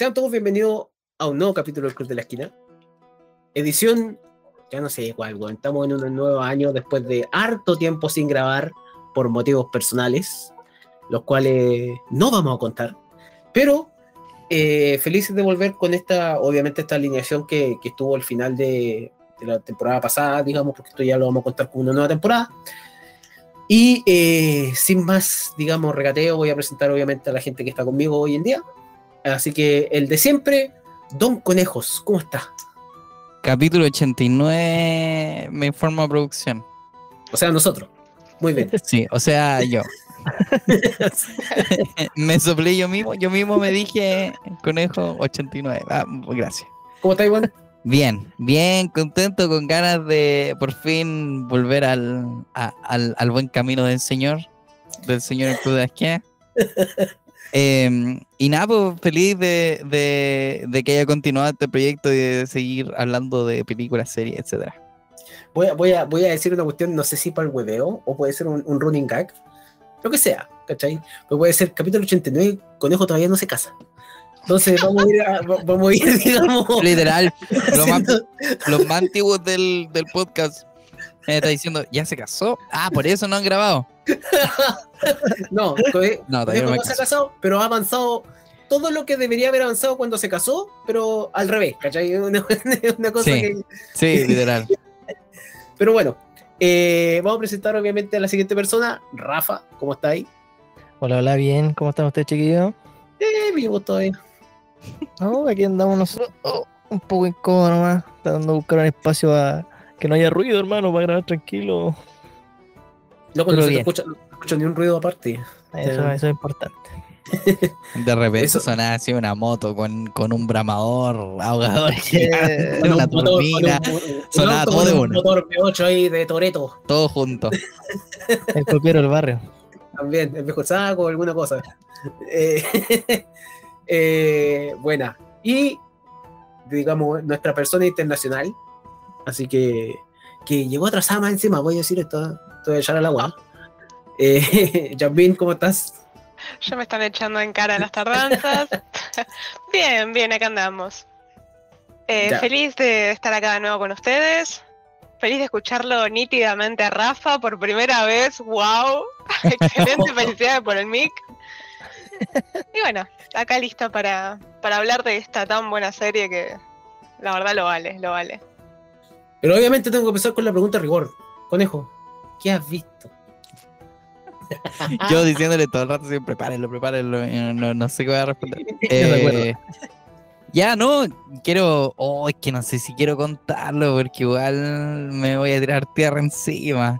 Sean todos bienvenidos a un nuevo capítulo del Club de la Esquina. Edición, ya no sé cuál, weón. Estamos en un nuevo año después de harto tiempo sin grabar por motivos personales, los cuales no vamos a contar. Pero eh, felices de volver con esta, obviamente, esta alineación que, que estuvo al final de, de la temporada pasada, digamos, porque esto ya lo vamos a contar con una nueva temporada. Y eh, sin más, digamos, regateo, voy a presentar obviamente a la gente que está conmigo hoy en día. Así que el de siempre, Don Conejos, ¿cómo está? Capítulo 89 me informa producción. O sea, nosotros. Muy bien. Sí, o sea, yo. me soplé yo mismo, yo mismo me dije conejo 89. Ah, gracias. ¿Cómo está, Iván? Bien, bien, contento, con ganas de por fin volver al, a- al, al buen camino del Señor, del Señor en Cruz de Em, y nada, pues feliz de, de, de que haya continuado este proyecto y de seguir hablando de películas, series, etcétera. Voy a, voy, a, voy a decir una cuestión, no sé si para el hueveo o puede ser un, un running gag, lo que sea, ¿cachai? Pero puede ser capítulo 89, Conejo todavía no se casa. Entonces vamos a ir, a- va- vamos a ir digamos... Literal, más, los más antiguos del, del podcast me está diciendo, ¿ya se casó? Ah, por eso no han grabado. No, No, todavía no me se ha casado, pero ha avanzado todo lo que debería haber avanzado cuando se casó, pero al revés, ¿cachai? Una, una cosa Sí. que... Sí, literal. Pero bueno, eh, vamos a presentar obviamente a la siguiente persona, Rafa, ¿cómo está ahí? Hola, hola, bien. ¿Cómo están ustedes, chiquillos? Eh, vivo todavía. No, aquí andamos nosotros. Oh, un poco incómodo nomás. Tratando de buscar un espacio a que no haya ruido, hermano, para grabar tranquilo. No, se escucha, no escucho ni un ruido aparte. Eso, Ya. eso es importante. De repente Eso- sonaba así una moto con, con un bramador, ahogador, Eh, Con una un motor- turbina, con un- un sonaba todo de un una. motor V8 ahí de Toreto. todo junto. El copiero del barrio. También, el viejo saco, alguna cosa. Eh, eh, buena. Y, digamos, nuestra persona internacional. Así que, que llegó atrasada más encima, voy a decir esto. Estoy a echar al agua. Eh, ¿cómo estás? Ya me están echando en cara las tardanzas. bien, bien, acá andamos. Eh, feliz de estar acá de nuevo con ustedes. Feliz de escucharlo nítidamente a Rafa por primera vez. ¡Wow! Excelente, felicidades por el mic. Y bueno, acá lista para, para hablar de esta tan buena serie que la verdad lo vale, lo vale. Pero obviamente tengo que empezar con la pregunta de rigor. Conejo, ¿qué has visto? Yo diciéndole todo el rato, sí, prepárenlo, prepárenlo. y no, no- no sé qué voy a responder. Eh, ya, no, quiero. Oh, es que no sé si quiero contarlo porque igual me voy a tirar tierra encima.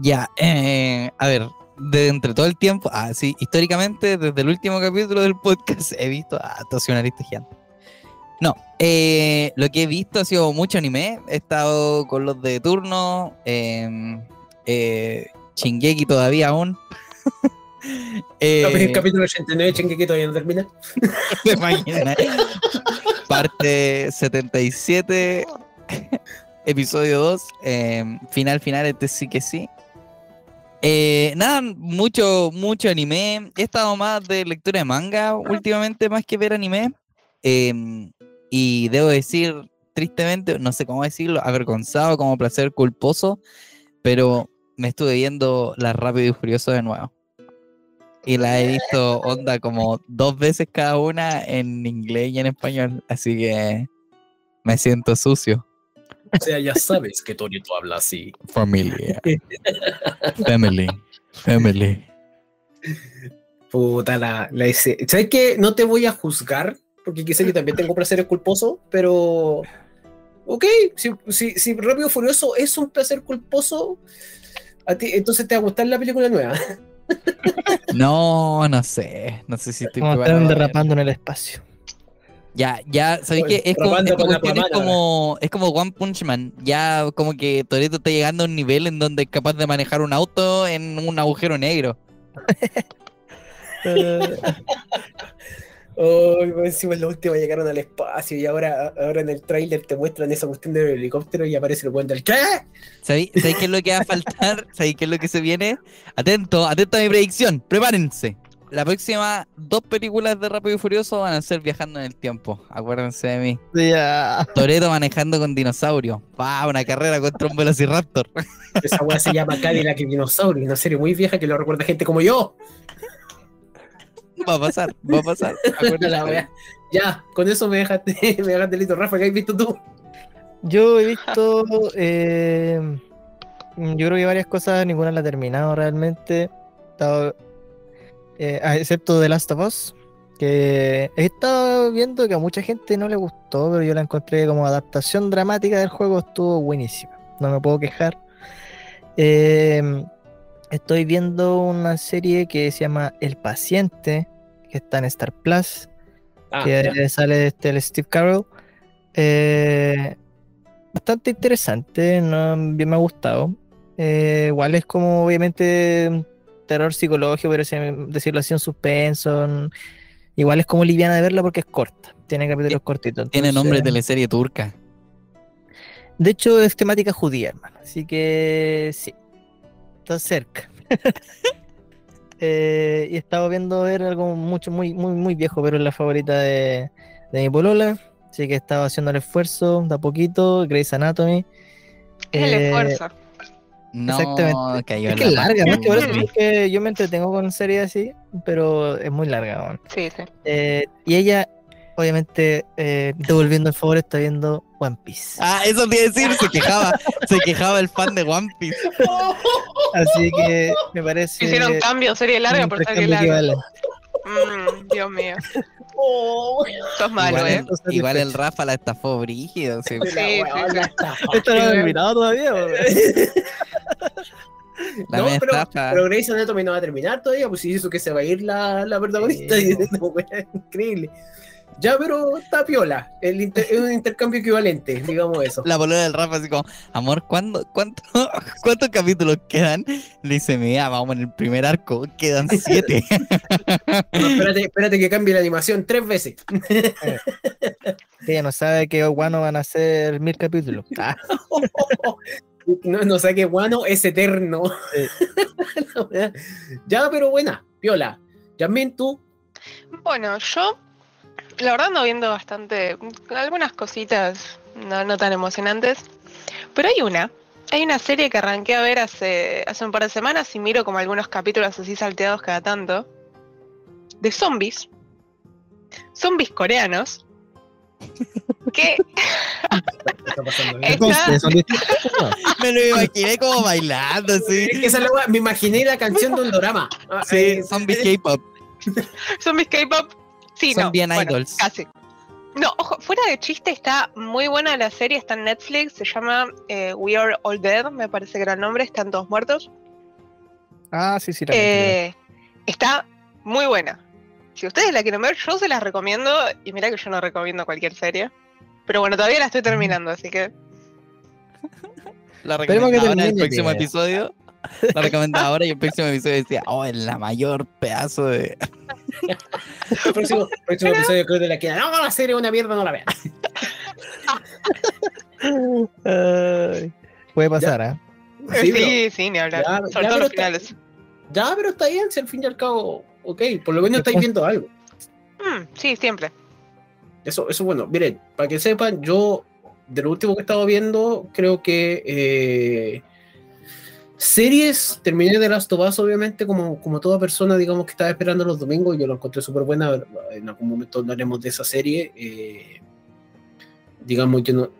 Ya, eh, a ver, de entre todo el tiempo, ah, sí, históricamente, desde el último capítulo del podcast he visto a Tosionarista Gigante. No, eh, lo que he visto ha sido mucho anime. He estado con los de turno. Eh, eh, Shingeki todavía aún. Eh, El capítulo 89, chingue que todavía no termina. ¿Te imaginas? Parte 77, episodio 2, eh, final, final, este sí que sí. Eh, nada, mucho, mucho anime. He estado más de lectura de manga últimamente, más que ver anime. Eh, y debo decir, tristemente, no sé cómo decirlo, avergonzado, como placer culposo, pero me estuve viendo La Rápido y Furioso de nuevo. Y la he visto onda como dos veces cada una en inglés y en español. Así que me siento sucio. O sea, ya sabes que Torito habla así. Familia. Family. Family. Puta la, la ¿Sabes qué? No te voy a juzgar, porque quizá yo también tengo placeres culposos, pero. Ok, si, si, si Rápido Furioso es un placer culposo, a ti, entonces te va a gustar la película nueva. No, no sé. No sé si estoy Como están derrapando en el espacio. Ya, ya, ¿sabéis qué? Es como, probando esta con la cuestión es como, es como One Punch Man. Ya como que Toreto está llegando a un nivel en donde es capaz de manejar un auto en un agujero negro. Oh, encima en la última llegaron al espacio y ahora, ahora en el tráiler te muestran esa cuestión del helicóptero y aparece el buen del ¿qué? ¿Sabéis sabéis qué es lo que va a faltar? ¿Sabéis qué es lo que se viene? Atento, atento a mi predicción. Prepárense. la próxima dos películas de Rápido y Furioso van a ser viajando en el tiempo. Acuérdense de mí. Ya. Toreto manejando con dinosaurio. Pa, una carrera contra un Velociraptor. Esa weá se llama Cadillac y Dinosaurio, una serie muy vieja que lo recuerda gente como yo. Va a pasar, va a pasar. La wea. Ya, con eso me dejaste, me dejaste listo. Rafa, ¿qué has visto tú? Yo he visto. eh, yo creo que varias cosas, ninguna la he terminado realmente. Eh, excepto The Last of Us. Que he estado viendo que a mucha gente no le gustó, pero yo la encontré como adaptación dramática del juego, estuvo buenísima. No me puedo quejar. Eh, estoy viendo una serie que se llama El Paciente, que está en Star Plus Ah, que sale este, el Steve Carell. Eh, bastante interesante, no, bien me ha gustado. Eh, igual es como obviamente terror psicológico, pero decirlo así, un suspenso. Igual es como liviana de verla porque es corta, tiene capítulos cortitos. Tiene nombre de teleserie turca. De hecho, es temática judía, hermano. Así que sí, está cerca. Eh, y he estado viendo ver algo mucho, muy, muy, muy viejo, pero es la favorita de, de mi polola. Así que he estado haciendo el esfuerzo de a poquito. Grey's Anatomy. Es el Eh, esfuerzo. No, Exactamente. cayó Es que es la larga, ¿no? Es que que yo me entretengo con series así, pero es muy larga. Sí, sí. Eh, y ella, obviamente, eh, devolviendo el favor, está viendo One Piece. Ah, eso te iba a decir, se quejaba, se quejaba el fan de One Piece. Así que me parece. Hicieron cambio, serie larga por serie larga. equivalente. Mm, Dios mío. Sos malo, igual, ¿eh? igual el. Rafa la estafó brígido. sí. Sí, sí, sí. Esto no lo he mirado todavía. La no, pero, estafa. pero Grey's Anatomy no va a terminar todavía, pues si eso que se va a ir la, la protagonista. Sí, y, no, increíble. Ya, pero está piola. El inter- es un intercambio equivalente, digamos eso. La boluda del Rafa así como, amor, ¿cuándo, cuánto, ¿cuántos capítulos quedan? Le dice, mira, vamos en el primer arco, quedan siete. No, espérate, espérate que cambie la animación tres veces. Ella no sabe que Guano van a ser mil capítulos. Ah, No, no sé qué guano es eterno. Ya, pero buena, piola. Yasmin, tú. Bueno, yo la verdad ando viendo bastante, algunas cositas no, no tan emocionantes, pero hay una, hay una serie que arranqué a ver hace, hace un par de semanas y miro como algunos capítulos así salteados cada tanto, de zombies, zombies coreanos, que ¿Qué está pasando? Eh, ¿no? Me lo imaginé como bailando, así. Es que esa me imaginé la canción de un drama. Sí, zombies K-pop. zombies K-pop, sí, Son no, bien bueno, idols. casi. No, ojo, fuera de chiste, está muy buena la serie, está en Netflix, se llama eh, We Are All Dead, me parece que era el nombre, están todos muertos. Ah, sí, sí. la. Eh, está muy buena. Si ustedes la quieren ver, yo se las recomiendo. Y mira que yo no recomiendo cualquier serie. Pero bueno, todavía la estoy terminando, así que. La Esperemos que recomendaba ahora en el próximo episodio. La recomendaba ahora y el próximo episodio decía, oh, el la mayor pedazo de. El próximo, próximo episodio creo de la queda. No, la serie es una mierda, no la vean. Ay, puede pasar, ¿ah? Sí, Sí, ni hablar. Ya, Sobre ya, todo pero los está- finales. Ya, pero está bien, si al fin y al cabo, ok, por lo menos estáis viendo algo. Mm, sí, siempre. Eso, eso bueno. Miren, para que sepan, yo de lo último que he estado viendo, creo que eh, series, terminé de Last of Us, obviamente, como, como toda persona, digamos, que estaba esperando los domingos, yo lo encontré súper buena. En algún momento hablaremos de esa serie. eh, digamos, yo no.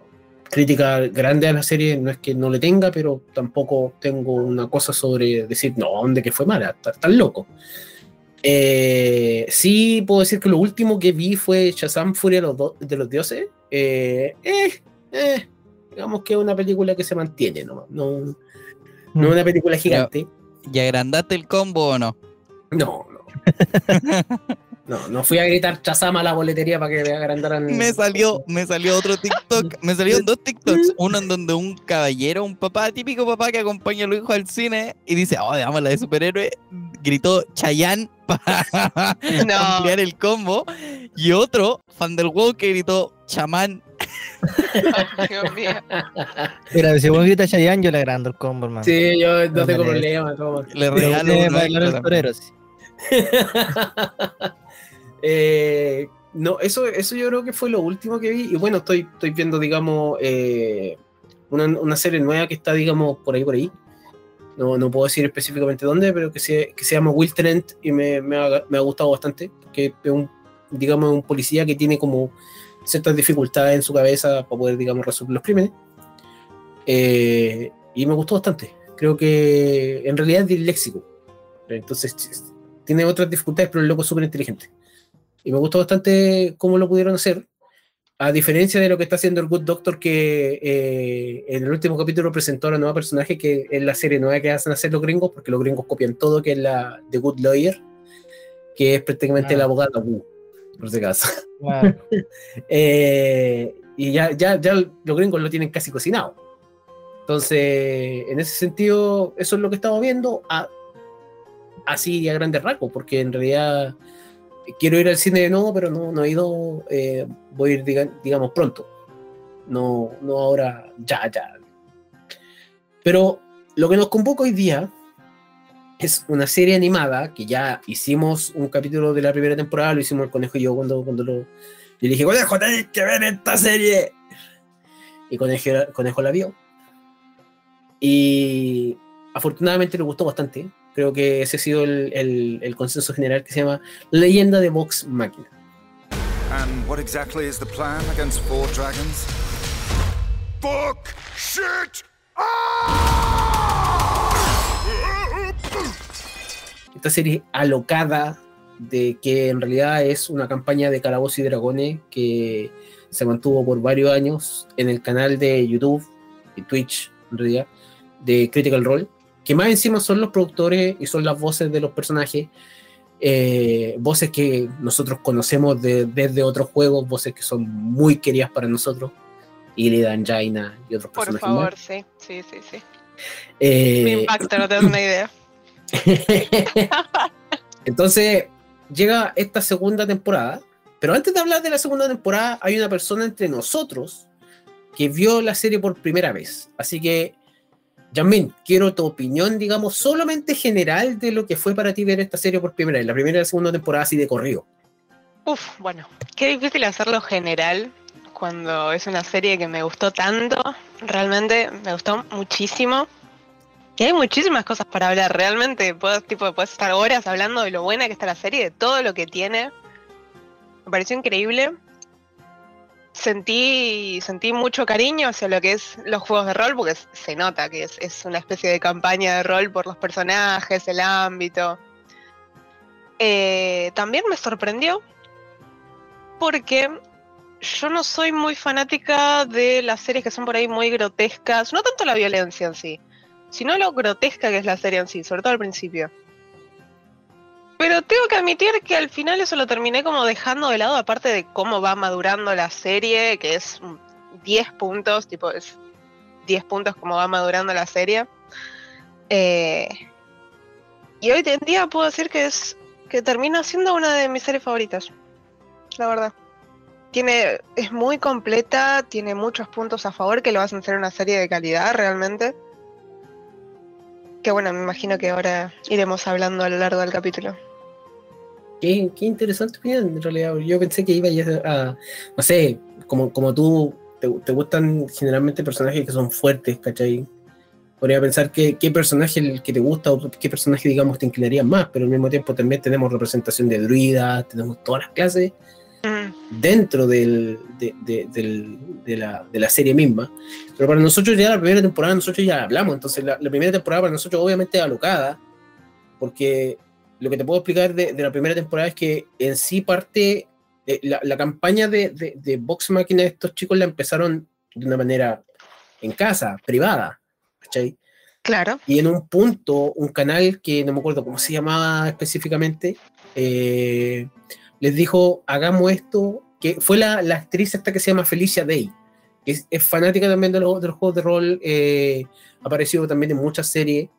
Crítica grande a la serie, no es que no le tenga, pero tampoco tengo una cosa sobre decir, no, ¿dónde que fue mala? Estás tan loco. Eh, sí, puedo decir que lo último que vi fue Shazam Furia de los, do- de los Dioses. Eh, eh, eh, digamos que es una película que se mantiene, no, no, no es una película gigante. ¿Y agrandaste el combo o no? No, no. No, no fui a gritar Shazam a la boletería para que me agrandaran. Me salió, me salió otro TikTok, me salieron dos TikToks, uno en donde un caballero, un papá, típico papá que acompaña a los hijos al cine y dice, oh, damos la de superhéroe, gritó Chayanne para No. ampliar el combo, y otro, fan del WoW, que gritó chamán. Dios mío. Mira, si vos gritas Chayanne, yo le agrando el combo, hermano. Sí, yo no No tengo problema. toma. Le regalo uno bailar el extra torero, sí. Eh, no, eso, eso yo creo que fue lo último que vi. Y bueno, estoy, estoy viendo, digamos, eh, una, una serie nueva que está, digamos, por ahí, por ahí. No, no puedo decir específicamente dónde, pero que se, que se llama Will Trent y me, me, ha, me ha gustado bastante. Que es un, digamos, un policía que tiene como ciertas dificultades en su cabeza para poder, digamos, resolver los crímenes. Eh, y me gustó bastante. Creo que en realidad es disléxico. Entonces tiene otras dificultades, pero el loco es súper inteligente. Y me gustó bastante cómo lo pudieron hacer. A diferencia de lo que está haciendo el Good Doctor, que eh, en el último capítulo presentó a la nueva personaje, que es la serie nueva que hacen hacer los gringos, porque los gringos copian todo, que es la The Good Lawyer, que es prácticamente Ah. la abogada Wu, por si acaso. Eh, y ya, ya, ya los gringos lo tienen casi cocinado. Entonces, en ese sentido, eso es lo que estamos viendo a- así a grandes rasgos, porque en realidad quiero ir al cine de nuevo, pero no, no he ido, eh, voy a ir, diga- digamos, pronto. No, no ahora, ya, ya. Pero lo que nos convoca hoy día es una serie animada que ya hicimos un capítulo de la primera temporada, lo hicimos el conejo y yo cuando, cuando lo. Yo le dije, conejo, tenés que ver esta serie. Y conejo, conejo la vio. Y afortunadamente le gustó bastante. Creo que ese ha sido el, el- consenso general que se llama Leyenda de Vox Máquina. And what exactly is the plan against four dragons? Fuck! Shit! Esta serie alocada de que en realidad es una campaña de calabozos y dragones que se mantuvo por varios años en el canal de YouTube y Twitch en realidad de Critical Role que más encima son los productores y son las voces de los personajes eh, voces que nosotros conocemos de- desde otros juegos voces que son muy queridas para nosotros Illidan, Jaina y otros Por personajes favor, más. sí, sí, sí, sí. Eh, Me impacta, no te das una idea. Entonces, llega esta segunda temporada, pero antes de hablar de la segunda temporada, hay una persona entre nosotros que vio la serie por primera vez. Así que, Yamin, quiero tu opinión, digamos, solamente general de lo que fue para ti ver esta serie por primera vez, la primera y la segunda temporada así de corrido. Uf, bueno, qué difícil hacerlo general cuando es una serie que me gustó tanto. Realmente me gustó muchísimo. Y hay muchísimas cosas para hablar. Realmente puedes estar horas hablando de lo buena que está la serie, de todo lo que tiene. Me pareció increíble. Sentí, sentí mucho cariño hacia lo que es los juegos de rol, porque se nota que es, es una especie de campaña de rol por los personajes, el ámbito. Eh, también me sorprendió porque yo no soy muy fanática de las series que son por ahí muy grotescas, no tanto la violencia en sí, sino lo grotesca que es la serie en sí, sobre todo al principio. Pero tengo que admitir que al final eso lo terminé como dejando de lado, aparte de cómo va madurando la serie, que es mm, 10 puntos, tipo es 10 puntos como va madurando la serie. Eh, y hoy en día puedo decir que es que termina siendo una de mis series favoritas, la verdad tiene, es muy completa, tiene muchos puntos a favor que lo hacen ser una serie de calidad realmente. Que bueno, me imagino que ahora iremos hablando a lo largo del capítulo. Qué, qué interesante opinión, en realidad. Yo pensé que iba a, a- no sé, como, como tú, te, te gustan generalmente personajes que son fuertes, ¿cachai? Podría pensar que, qué personaje el que te gusta o qué personaje, digamos, te inclinaría más, pero al mismo tiempo también tenemos representación de druidas, tenemos todas las clases dentro del, de, de- del- de la, de la serie misma. Pero para nosotros ya la primera temporada, nosotros ya hablamos, entonces la, la primera temporada para nosotros obviamente es alocada, porque lo que te puedo explicar de, la primera temporada es que en sí parte, eh, la, la campaña de, de, Vox Máquina estos chicos la empezaron de una manera en casa, privada, ¿cachai? Claro. Y en un punto, un canal que no me acuerdo cómo se llamaba específicamente, eh, les dijo, hagamos esto, que fue la, la actriz esta que se llama Felicia Day, que es, es fanática también de los, de los juegos de rol, eh, ha aparecido también en muchas series,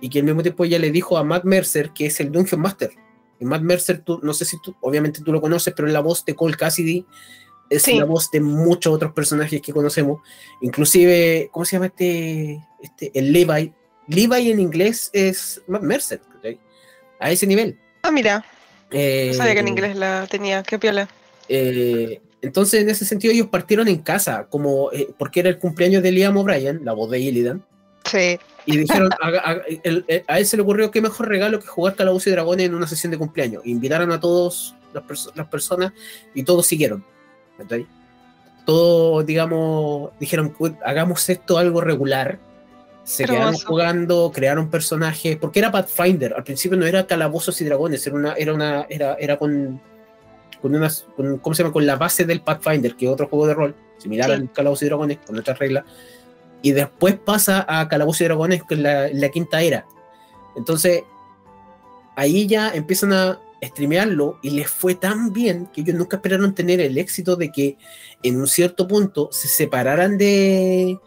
y que al mismo tiempo ella le dijo a Matt Mercer, que es el Dungeon Master. Y Matt Mercer, tú, no sé si tú, obviamente tú lo conoces, pero es la voz de Cole Cassidy, es Sí. la voz de muchos otros personajes que conocemos, inclusive, ¿cómo se llama este? este el Levi. Levi en inglés es Matt Mercer, a ese nivel. Ah, mira, Eh, no sabía que en inglés la tenía. Qué piola. eh, entonces, en ese sentido, ellos partieron en casa, como eh, porque era el cumpleaños de Liam O'Brien, la voz de Illidan, Sí. y dijeron, haga- haga- el- el- a él se le ocurrió qué mejor regalo que jugar Calabozos y Dragones en una sesión de cumpleaños. Invitaron a todos las, perso- las personas y todos siguieron. ¿cachai? Todos, digamos, dijeron, "Uy, hagamos esto algo regular. Se quedaron jugando, crearon personajes, porque era Pathfinder, al principio no era Calabozos y Dragones, era una, era una, era, era con, con unas, con, ¿cómo se llama? Con la base del Pathfinder, que es otro juego de rol, similar Sí. al Calabozos y Dragones, con otras reglas, y después pasa a Calabozos y Dragones, que es la, la quinta era. Entonces, ahí ya empiezan a streamearlo y les fue tan bien que ellos nunca esperaron tener el éxito de que en un cierto punto se separaran de,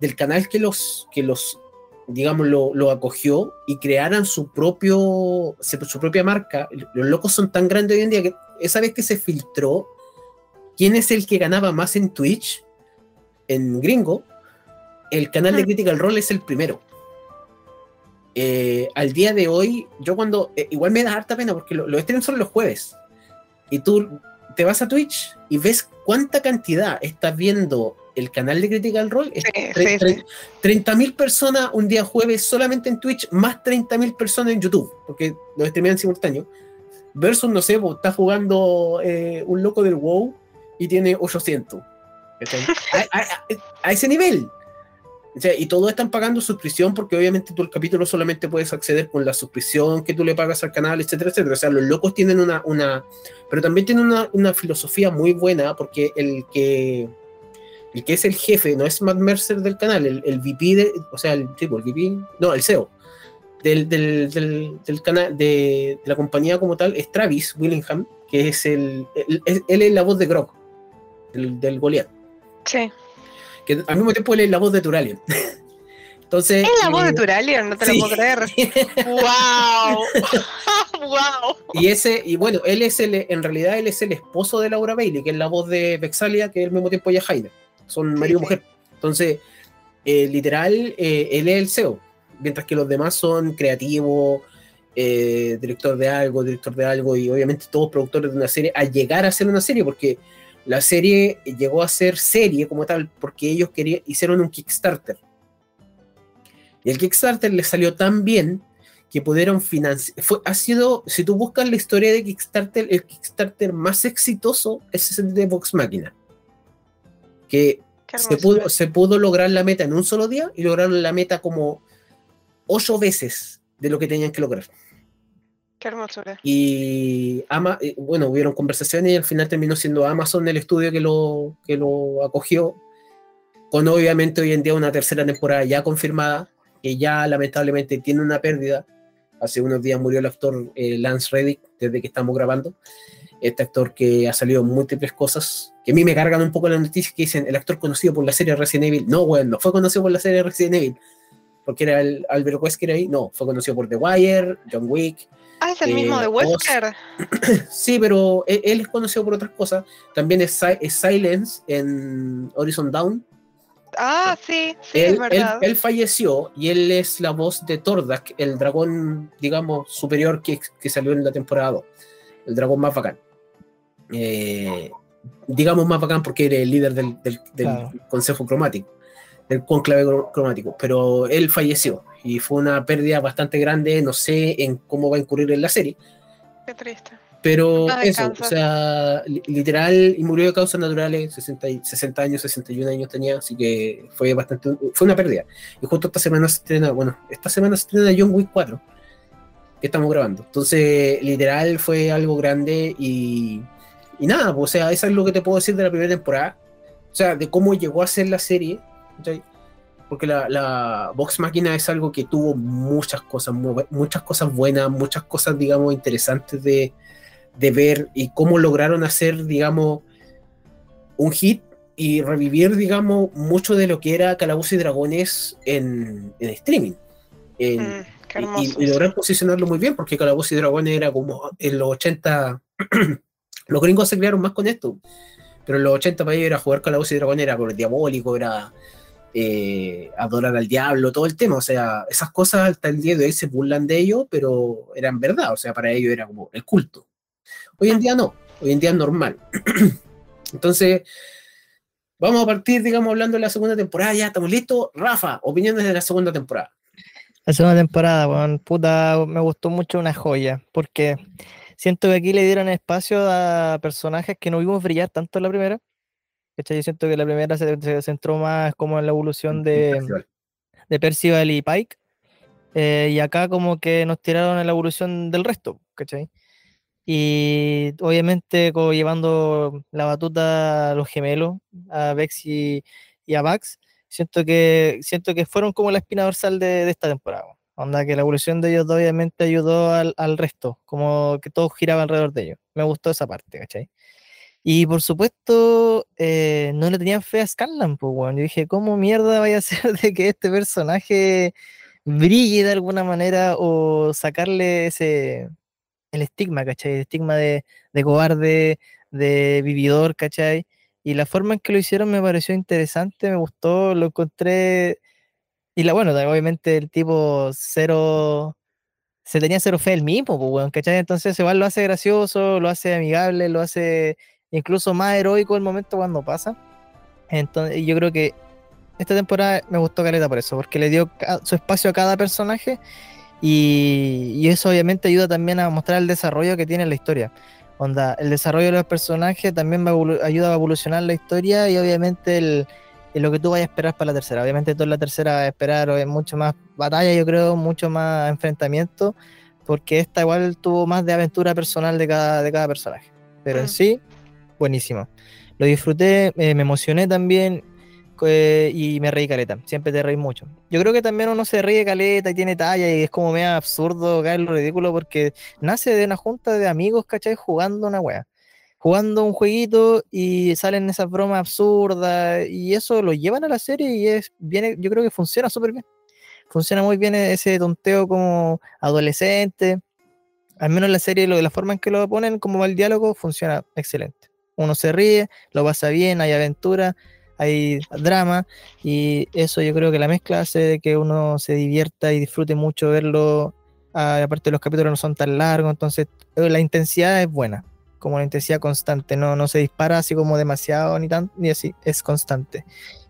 del canal que los, que los digamos, lo, lo acogió y crearan su propio su propia marca. Los locos son tan grandes hoy en día que esa vez que se filtró quién es el que ganaba más en Twitch, en gringo, el canal de. Critical Role es el primero. Eh, al día de hoy, yo cuando. eh, igual me da harta pena porque lo- los streams son los jueves. Y tú te vas a Twitch y ves cuánta cantidad estás viendo el canal de Critical Role. Sí, sí, sí. 30.000 personas un día jueves solamente en Twitch, más 30.000 personas en YouTube, porque lo streamean simultáneo. Versus, no sé, vos, está jugando eh, un loco del WoW y tiene 800. ¿cachai? a, a- a- a ese nivel. Y todos están pagando suscripción porque obviamente tú el capítulo solamente puedes acceder con la suscripción que tú le pagas al canal, etcétera, etcétera. O sea, los locos tienen una, una pero también tienen una, una filosofía muy buena porque el que el que es el jefe no es Matt Mercer del canal, el, el VP, de, o sea, el tipo, el VP, no, el CEO del, del, del, canal, de, la compañía como tal, es Travis Willingham, que es el, el- es- él es la voz de Grog, del, del Goliath Sí. Que al mismo tiempo él es la voz de Turalion. Entonces. Es la voz de eh, Turalion, no te sí. lo puedo creer. ¡Wow! ¡Wow! Y ese, y bueno, él es el, en realidad él es el esposo de Laura Bailey, que es la voz de Vexalia, que al mismo tiempo ella es Jaime. Son marido y sí. mujer. Entonces, eh, literal, eh, él es el CEO, mientras que los demás son creativos, director de algo, director de algo, y obviamente todos productores de una serie, a llegar a ser una serie, porque la serie llegó a ser serie como tal, porque ellos querían, hicieron un Kickstarter. Y el Kickstarter les salió tan bien que pudieron financiar. Ha sido, si tú buscas la historia de Kickstarter, el Kickstarter más exitoso es el de Vox Máquina. Que se pudo, se pudo lograr la meta en un solo día y lograron la meta como ocho veces de lo que tenían que lograr. Qué hermosura. Y ama, eh, bueno, hubieron conversaciones y al final terminó siendo Amazon el estudio que lo, que lo acogió, con obviamente hoy en día una tercera temporada ya confirmada, que ya lamentablemente tiene una pérdida. Hace unos días murió el actor eh, Lance Reddick desde que estamos grabando. Este actor que ha salido en múltiples cosas, que a mí me cargan un poco las noticias que dicen el actor conocido por la serie Resident Evil. No, bueno, no fue conocido por la serie Resident Evil, porque era el Albert Wesker ahí. No, fue conocido por The Wire, John Wick, Ah, es el Eh, mismo de Oz. Wesker. Sí, pero él, él es conocido por otras cosas. También es, Si- es Silence en Horizon Down. Ah, sí, sí, él, es verdad. él- él falleció y él es la voz de Tordak, el dragón, digamos, superior que, que salió en la temporada 2. El dragón más bacán. Eh, digamos más bacán porque era el líder del, del- del Claro. Consejo Cromático, del conclave cro- cromático. Pero él falleció y fue una pérdida bastante grande. No sé en cómo va a incurrir en la serie. Qué triste. Pero No eso, o sea, li- literal, y murió de causas naturales, 60, y- 60 años, 61 años tenía, así que fue bastante, fue una pérdida. Y justo esta semana se estrena, bueno, esta semana se estrena John Wick 4, que estamos grabando. Entonces, literal, fue algo grande y, y nada, pues, o sea, eso es lo que te puedo decir de la primera temporada, o sea, de cómo llegó a ser la serie, ¿cachai? Porque la, la Vox Máquina es algo que tuvo muchas cosas, mu- muchas cosas buenas, muchas cosas, digamos, interesantes de, de ver y cómo lograron hacer, digamos, un hit y revivir, digamos, mucho de lo que era Calabozos y Dragones en, en streaming. En- Mm, y- y, posicionarlo muy bien, porque Calabozos y Dragones era como en los 80. los gringos se crearon más con esto, pero en los 80 para ellos era jugar Calabozos y Dragones, era diabólico, era. Eh, adorar al diablo, todo el tema. O sea, esas cosas hasta el día de hoy se burlan de ello, pero eran verdad. O sea, para ellos era como el culto. Hoy en día no, hoy en día es normal. Entonces, vamos a partir, digamos, hablando de la segunda temporada. Ya estamos listos. Rafa, opiniones de la segunda temporada. La segunda temporada, weón, puta, me gustó mucho una joya, porque siento que aquí le dieron espacio a personajes que no vimos brillar tanto en la primera. ¿Cachai? Yo siento que la primera se, se centró más como en la evolución de, Festival. de Percival y Pike. eh, y acá como que nos tiraron en la evolución del resto, ¿cachai? Y obviamente como llevando la batuta a los gemelos, a Vex y, y a Max, siento que, siento que fueron como la espina dorsal de, de esta temporada. Onda que la evolución de ellos dos obviamente ayudó al, al resto, como que todo giraba alrededor de ellos. Me gustó esa parte, ¿cachai? Y por supuesto, eh, no le tenían fe a Scanlan, pues, weón. Yo dije, ¿cómo mierda vaya a ser de que este personaje brille de alguna manera o sacarle ese, el estigma, ¿cachai? El estigma de, de cobarde, de vividor, ¿cachai? Y la forma en que lo hicieron me pareció interesante, me gustó, lo encontré. Y la bueno, obviamente el tipo cero. Se tenía cero fe el mismo, pues, weón, ¿cachai? Entonces igual lo hace gracioso, lo hace amigable, lo hace incluso más heroico el momento cuando pasa. Entonces, yo creo que esta temporada me gustó Caleta por eso, porque le dio su espacio a cada personaje y, y eso obviamente ayuda también a mostrar el desarrollo que tiene la historia. Onda, el desarrollo de los personajes también va a ayuda a evolucionar la historia y obviamente el, el lo que tú vayas a esperar para la tercera. Obviamente tú en la tercera vas a esperar mucho más batalla, yo creo, mucho más enfrentamiento, porque esta igual tuvo más de aventura personal de cada, de cada personaje. Pero en Mm. sí, buenísimo. Lo disfruté, eh, me emocioné también eh, y me reí caleta. Siempre te reí mucho. Yo creo que también uno se ríe caleta y tiene talla y es como medio absurdo, caer en lo ridículo, porque nace de una junta de amigos, ¿cachai? Jugando una wea. Jugando un jueguito y salen esas bromas absurdas y eso lo llevan a la serie y es viene, yo creo que funciona súper bien. Funciona muy bien ese tonteo como adolescente. Al menos la serie, lo la forma en que lo ponen como el diálogo, funciona excelente. Uno se ríe, lo pasa bien, hay aventura, hay drama y eso yo creo que la mezcla hace que uno se divierta y disfrute mucho verlo. Ah, aparte los capítulos no son tan largos, entonces eh, la intensidad es buena, como la intensidad constante, no, no se dispara así como demasiado ni tan ni así, es constante.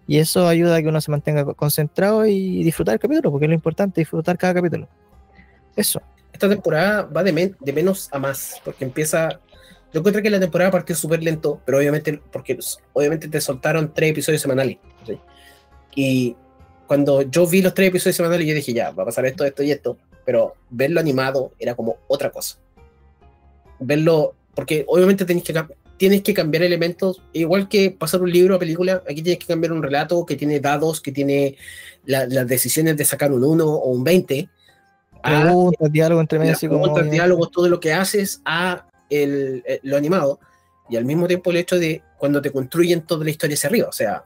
Y eso ayuda a que uno se mantenga co- concentrado y disfrutar el capítulo, porque es lo importante, disfrutar cada capítulo. Eso. Esta temporada va de menos a más, porque empieza. Yo encontré que la temporada partió súper lento, pero obviamente, porque obviamente te soltaron tres episodios semanales. ¿sí? Y cuando yo vi los tres episodios semanales, yo dije, ya, va a pasar esto, esto y esto, pero verlo animado era como otra cosa. Verlo, porque obviamente tenés que, tienes que cambiar elementos, igual que pasar un libro a película, aquí tienes que cambiar un relato que tiene dados, que tiene la- las decisiones de sacar un 1 o un 20. a Preguntas, diálogo entre medio, preguntas, diálogos, todo lo que haces a el, eh, lo animado y al mismo tiempo el hecho de cuando te construyen toda la historia hacia arriba, o sea,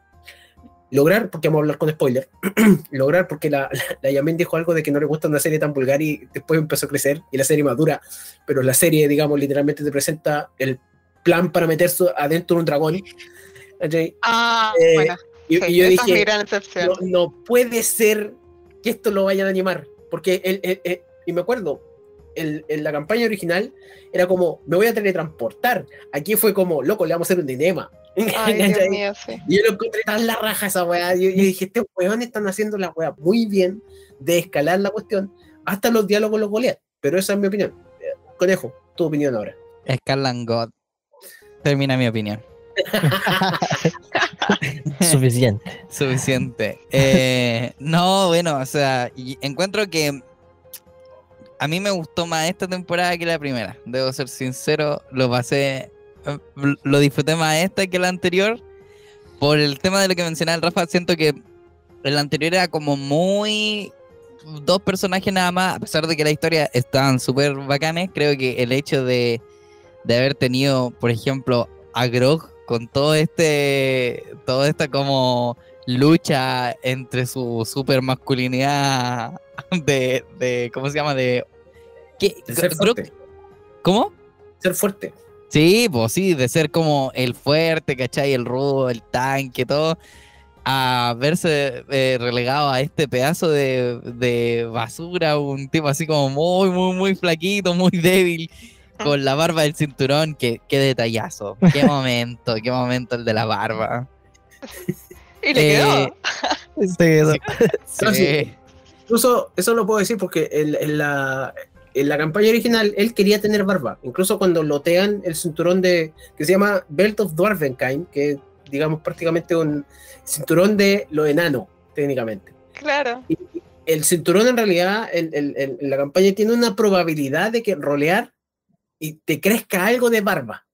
lograr, porque vamos a hablar con spoiler, lograr, porque la, la, la Yamin dijo algo de que no le gusta una serie tan vulgar y después empezó a crecer y la serie madura, pero la serie, digamos, literalmente te presenta el plan para meterse adentro de un dragón. ¿cachai? Ah, Eh, bueno. Y, sí, y yo dije, no, no puede ser que esto lo vayan a animar. Porque, el, el- el- y me acuerdo, el- en la campaña original era como, me voy a teletransportar. Aquí fue como, loco, le vamos a hacer un dinema. Ay, Dios mío, sí. Y yo lo encontré tan la raja esa weá. Yo, yo dije, estos weones están haciendo la weá muy bien de escalar la cuestión. Hasta los diálogos los golean. Pero esa es mi opinión. Eh, Conejo, tu opinión ahora. Scarlan God. Termina mi opinión. Suficiente. Suficiente. Eh, no, bueno, o sea, encuentro que a mí me gustó más esta temporada que la primera. Debo ser sincero, lo pasé, eh, lo disfruté más esta que la anterior. Por el tema de lo que mencionaba el Rafa, siento que el anterior era como muy dos personajes nada más, a pesar de que la historia estaban súper bacanes, creo que el hecho de, de haber tenido, por ejemplo, a Grog con todo este, toda esta como lucha entre su super masculinidad de, de ¿cómo se llama? De, ¿qué? De ser fuerte. ¿Cómo? Ser fuerte. Sí, pues sí, de ser como el fuerte, ¿cachai? El rudo, el tanque, todo. a verse eh, relegado a este pedazo de, de basura, un tipo así como muy, muy, muy flaquito, muy débil, con la barba del cinturón, qué, qué detallazo, qué momento, qué momento el de la barba. Y le Eh, quedó. Sí, eso. No, sí. Sí. Incluso eso lo puedo decir porque en, en la, en la campaña original él quería tener barba. Incluso cuando lotean el cinturón de que se llama Belt of Dwarvenkind, que es, digamos prácticamente un cinturón de lo enano, técnicamente. Claro. El cinturón en realidad en- en la campaña tiene una probabilidad de que rolear y te crezca algo de barba.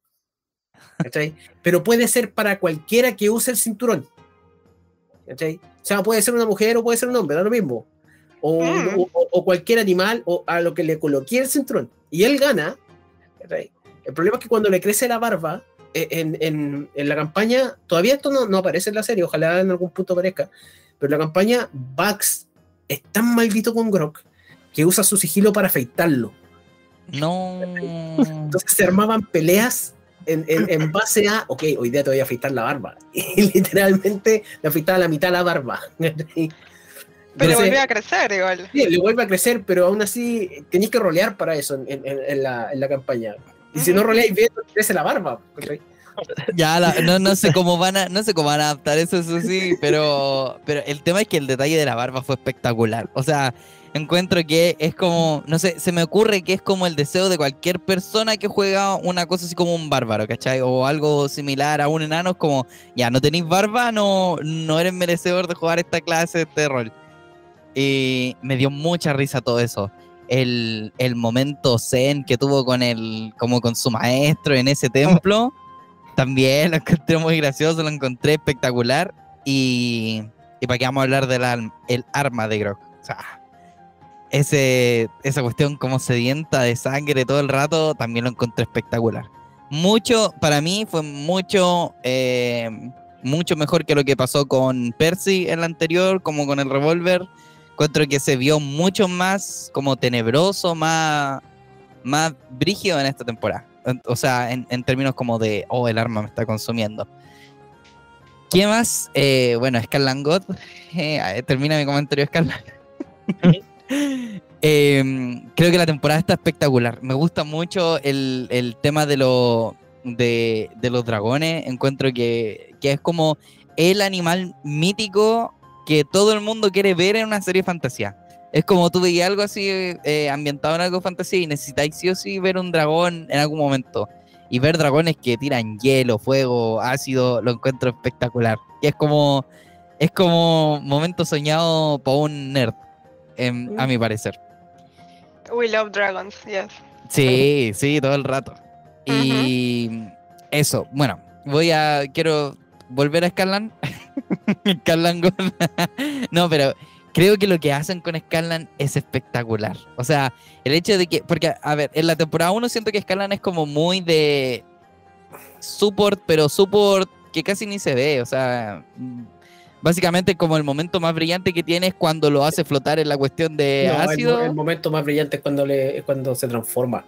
¿cachai? Pero puede ser para cualquiera que use el cinturón. ¿Cachai? O sea, puede ser una mujer o puede ser un hombre, da lo mismo. O, Mm. o- o- cualquier animal o a lo que le coloque el cinturón. Y él gana. ¿cachai? El problema es que cuando le crece la barba, eh, en, en- en la campaña, todavía esto no, no aparece en la serie, ojalá en algún punto aparezca, pero en la campaña Bugs es tan maldito con Grok que usa su sigilo para afeitarlo. No. Entonces se armaban peleas en, en- en base a, ok, hoy día te voy a afeitar la barba. Y literalmente le afeitaba la mitad la barba. Pero Entonces, volvió a crecer igual. sí, le vuelve a crecer, pero aún así tenéis que rolear para eso en, en- en la, en la campaña. Y si no roleáis bien, crece la barba. ¿cachai? Ya, la- no, no sé cómo van a, no sé cómo van a adaptar eso, eso sí, pero, pero el tema es que el detalle de la barba fue espectacular. O sea, encuentro que es como, no sé, se me ocurre que es como el deseo de cualquier persona que juega una cosa así como un bárbaro, ¿cachai? O algo similar a un enano, es como, ya, no tenéis barba, no, no eres merecedor de jugar esta clase de rol. Y me dio mucha risa todo eso. El, el momento zen que tuvo con el, como con su maestro en ese templo, también lo encontré muy gracioso, lo encontré espectacular. Y, y para qué vamos a hablar del el arma de Grok. O sea, ese, esa cuestión como sedienta de sangre todo el rato, también lo encontré espectacular. Mucho, para mí fue mucho, eh, mucho mejor que lo que pasó con Percy en la anterior, como con el revólver. Encuentro que se vio mucho más como tenebroso, más, más brígido en esta temporada. O sea, en, términos como de, oh, el arma me está consumiendo. ¿Qué más? Eh, bueno, Scarlan God. Eh, termina mi comentario, Scarlan. Eh, creo que la temporada está espectacular. Me gusta mucho el, el tema de, lo, de, de los dragones. Encuentro que, que es como el animal mítico que todo el mundo quiere ver en una serie de fantasía. Es como tú veías algo así eh, ambientado en algo de fantasía y necesitáis sí o sí ver un dragón en algún momento. Y ver dragones que tiran hielo, fuego, ácido, lo encuentro espectacular. Y es como, es como momento soñado para un nerd, em, a mi parecer. We love dragons, yes. Sí, sí, todo el rato. Y eso, bueno, voy a, quiero volver a Scarlan. Scarlan no, pero creo que lo que hacen con Scarlan es espectacular. O sea, el hecho de que, porque, a ver, en la temporada 1 siento que Scarlan es como muy de support, pero support que casi ni se ve. O sea, básicamente como el momento más brillante que tiene es cuando lo hace flotar en la cuestión de No, el, ácido. mo- el momento más brillante es cuando, le, es cuando se transforma.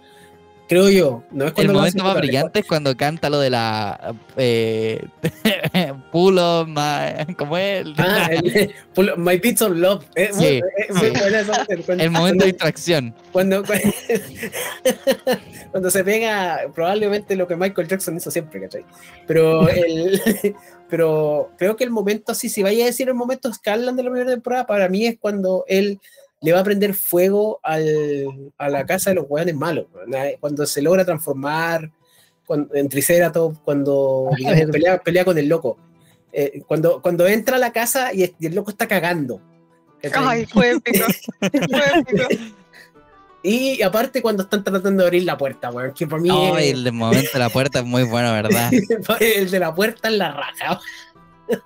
Creo yo. No es El cuando lo momento más flotar, brillante es cuando canta lo de la eh, Pulo, my- ¿cómo es? El, Ah, el, pull- My Beats of Love. Eh, Sí, muy- sí. buena esa canción. Cuando- el momento de distracción. Cuando, cuando, cuando se pega, probablemente lo que Michael Jackson hizo siempre, ¿cachai? Pero, el, pero creo que el momento, así, si vaya a decir el momento Scarlan de la primera temporada, para mí es cuando él le va a prender fuego al, a la casa de los hueones malos. Cuando se logra transformar cuando, en Triceratops, cuando digamos, pelea, pelea con el loco. Eh, cuando, cuando entra a la casa y, y el loco está cagando. Ay, fue épico. Fue épico. Y aparte cuando están tratando de abrir la puerta, weón, que para mí Ay, es- el momento de la puerta es muy bueno, ¿verdad? el de la puerta en la raja.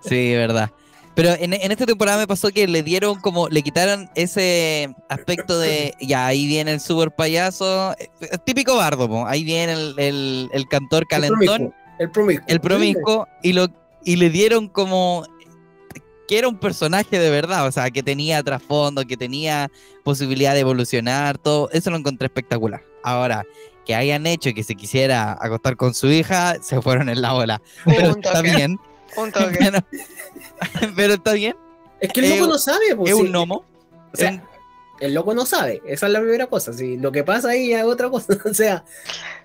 Sí, verdad. Pero en, en esta temporada me pasó que le dieron como, le quitaron ese aspecto de, ya, ahí viene el super payaso, eh, típico bardo, po, ahí viene el, el- el cantor calentón. El promiscuo. el promiscuo y lo y le dieron como que era un personaje de verdad, o sea, que tenía trasfondo, que tenía posibilidad de evolucionar, todo eso lo encontré espectacular. Ahora, que hayan hecho que se quisiera acostar con su hija, se fueron en la ola. Pero Un está toque. bien, Un toque. Pero, pero está bien. Es que el loco Es- no sabe, pues, Es sí. un gnomo. O sea, el loco no sabe, esa es la primera cosa. sí. Lo que pasa ahí es otra cosa. O sea,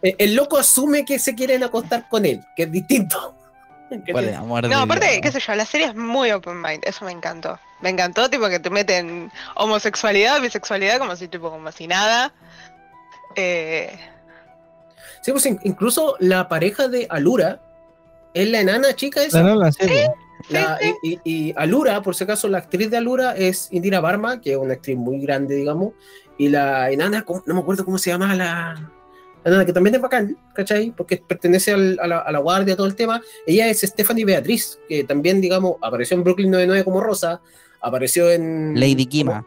el, el loco asume que se quieren acostar con él, que es distinto. Que tiene- amor No, aparte, qué sé yo, la serie es muy open mind, eso me encantó. Me encantó, tipo, que te meten homosexualidad, bisexualidad, como si, tipo, como si nada. Eh, Sí, pues in- incluso la pareja de Alura es la enana chica esa. No, no, la serie. La- sí, y, y- y Alura, por si acaso, la actriz de Alura es Indira Barma, que es una actriz muy grande, digamos. Y la enana, ¿cómo- no me acuerdo cómo se llama la, la que también es bacán, ¿cachai? Porque pertenece al- a, la, a la guardia, todo el tema. Ella es Stephanie Beatriz, que también, digamos, apareció en Brooklyn 99 como Rosa, apareció en. Lady Kima.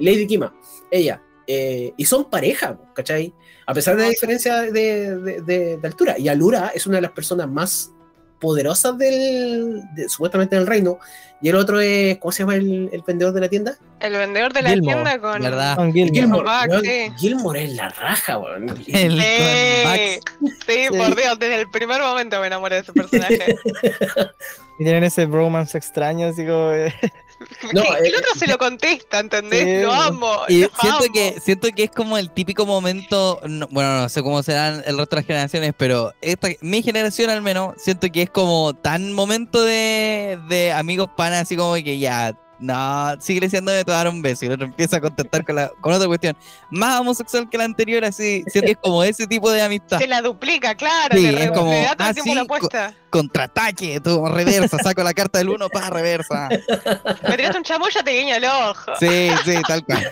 Lady Kima, ella. eh, y son pareja, ¿cachai? A pesar de la diferencia de, de- de- de altura. Y Alura es una de las personas más poderosas del, de- supuestamente del reino. Y el otro es, ¿cómo se llama el, el vendedor de la tienda? el vendedor de la Gilmore, tienda con. ¿verdad? Con Gilmore. Gilmore. Sí. Es la raja, weón. El Sí, sí, Sí. por Dios, desde el primer momento me enamoré de ese personaje. Y tienen ese bromance extraño, así como. eh, No, Sí, eh, el otro se lo contesta, ¿entendés? Lo amo. Y lo siento amo. que, siento que es como el típico momento, no- bueno, no sé cómo serán el resto de las generaciones, pero esta, mi generación al menos, siento que es como tan momento de, de amigos panas, así como que ya, no, sigue diciendo de te dar un beso y el otro empieza a contestar con, la, con otra cuestión más homosexual que la anterior, así, es como ese tipo de amistad. Se la duplica, claro. Sí, es como, ah, sí, co-. Contraataque, tú, reversa, saco la carta del uno, para reversa. Me tiraste un chamuyo, ya te guiño el ojo. Sí, sí, tal cual.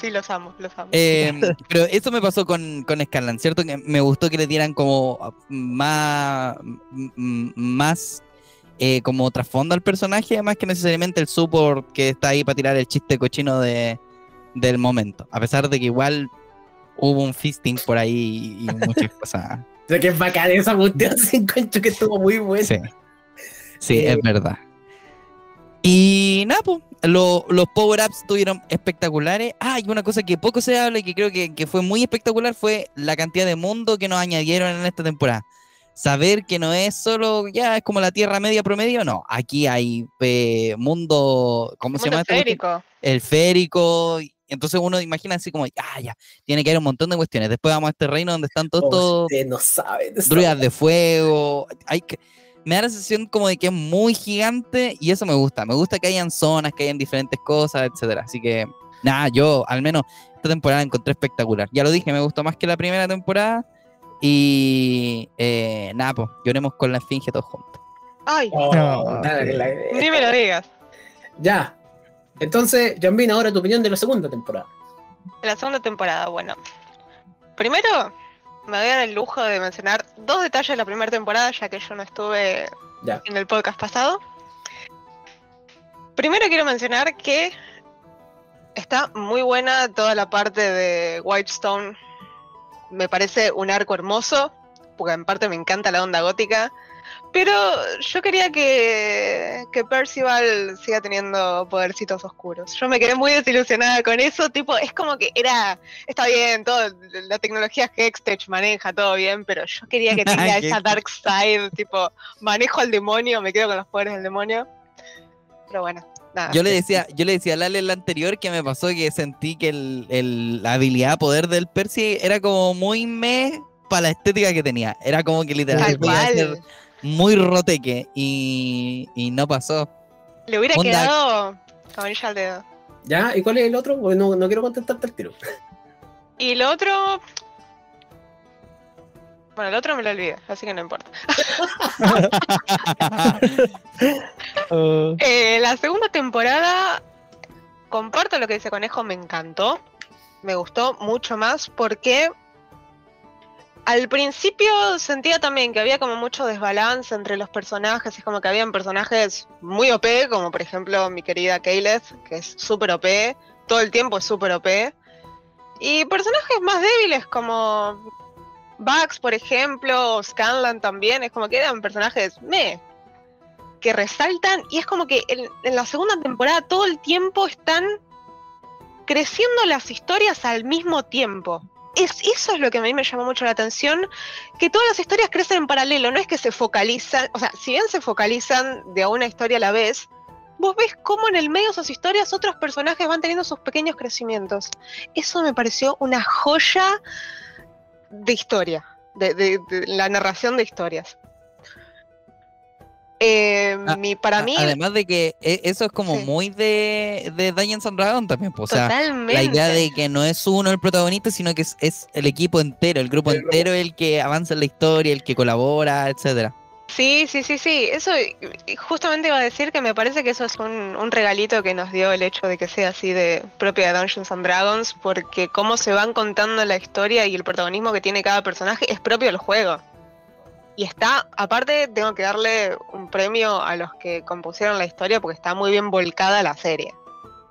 Sí, los amo, los amo. Eh, pero eso me pasó con, con Scanlan, ¿cierto? Que me gustó que le dieran como más, más eh, como trasfondo al personaje, más que necesariamente el support que está ahí para tirar el chiste cochino de, del momento. A pesar de que igual hubo un fisting por ahí y muchas cosas. O sea, que es bacán esa cuestión, se encuentro que estuvo muy bueno. Sí, sí, Eh, es verdad. Y nada, pues, lo- los power-ups estuvieron espectaculares. Ah, y una cosa que poco se habla y que creo que, que fue muy espectacular fue la cantidad de mundo que nos añadieron en esta temporada. Saber que no es solo, ya es como la Tierra Media promedio, no. Aquí hay eh, mundo, ¿cómo se Mundo llama? férico. El férico. Entonces uno imagina así como, ah, ya, tiene que haber un montón de cuestiones. Después vamos a este reino donde están todos Oh, no saben. de esa druidas de fuego. Hay que, me da la sensación como de que es muy gigante y eso me gusta. Me gusta que hayan zonas, que hayan diferentes cosas, etcétera. Así que, nada, yo al menos esta temporada la encontré espectacular. Ya lo dije, me gustó más que la primera temporada. Y eh, nada, pues, lloremos con la esfinge todos juntos. Ay, Oh, No, dale, sí. la- ni me lo digas. Ya. Entonces, Jambin, ahora tu opinión de la segunda temporada. La segunda temporada, bueno. Primero, me voy a dar el lujo de mencionar dos detalles de la primera temporada, ya que yo no estuve Ya. en el podcast pasado. Primero quiero mencionar que está muy buena toda la parte de Whitestone. Me parece un arco hermoso, porque en parte me encanta la onda gótica. Pero yo quería que, que Percival siga teniendo podercitos oscuros. Yo me quedé muy desilusionada con eso. Tipo, es como que era. Está bien, todo, la tecnología Hextech maneja todo bien, pero yo quería que tenga esa dark side. Tipo, manejo al demonio, me quedo con los poderes del demonio. Pero bueno, nada. Yo le decía, yo le decía a Lale en la anterior que me pasó que sentí que el, el- la habilidad poder del Percy era como muy me para la estética que tenía. Era como que literal Tal podía ser cual. muy roteque y, y no pasó. Le hubiera Onda- quedado con anillo al dedo. ¿Ya? ¿Y cuál es el otro? Porque no, no quiero contestarte al tiro. Y lo otro. Bueno, el otro me lo olvidé, así que no importa. Eh, la segunda temporada, comparto lo que dice Conejo, me encantó. Me gustó mucho más porque al principio sentía también que había como mucho desbalance entre los personajes. Es como que habían personajes muy OP, como por ejemplo mi querida Kayleth, que es súper OP. Todo el tiempo es súper OP. Y personajes más débiles como Bugs, por ejemplo, Scanlan también. Es como que eran personajes meh que resaltan y es como que en, la segunda temporada todo el tiempo están creciendo las historias al mismo tiempo. es, eso es lo que a mí me llamó mucho la atención, que todas las historias crecen en paralelo, no es que se focalizan, o sea, si bien se focalizan de una historia a la vez, vos ves cómo en el medio de esas historias otros personajes van teniendo sus pequeños crecimientos. Eso me pareció una joya de historia, de, de- de la narración de historias. Eh, Ah, mi- para A- mí, Además de que e- eso es como Sí. muy de, de Dungeons and Dragons también, pues, o sea, totalmente. la idea de que no es uno el protagonista, sino que es, es el equipo entero, el grupo El grupo. entero el que avanza en la historia, el que colabora, etcétera. Sí, sí, sí, sí. Eso justamente iba a decir que me parece que eso es un, un regalito que nos dio el hecho de que sea así de propia de Dungeons and Dragons, porque cómo se van contando la historia y el protagonismo que tiene cada personaje es propio del juego. Y está, aparte, tengo que darle un premio a los que compusieron la historia porque está muy bien volcada la serie.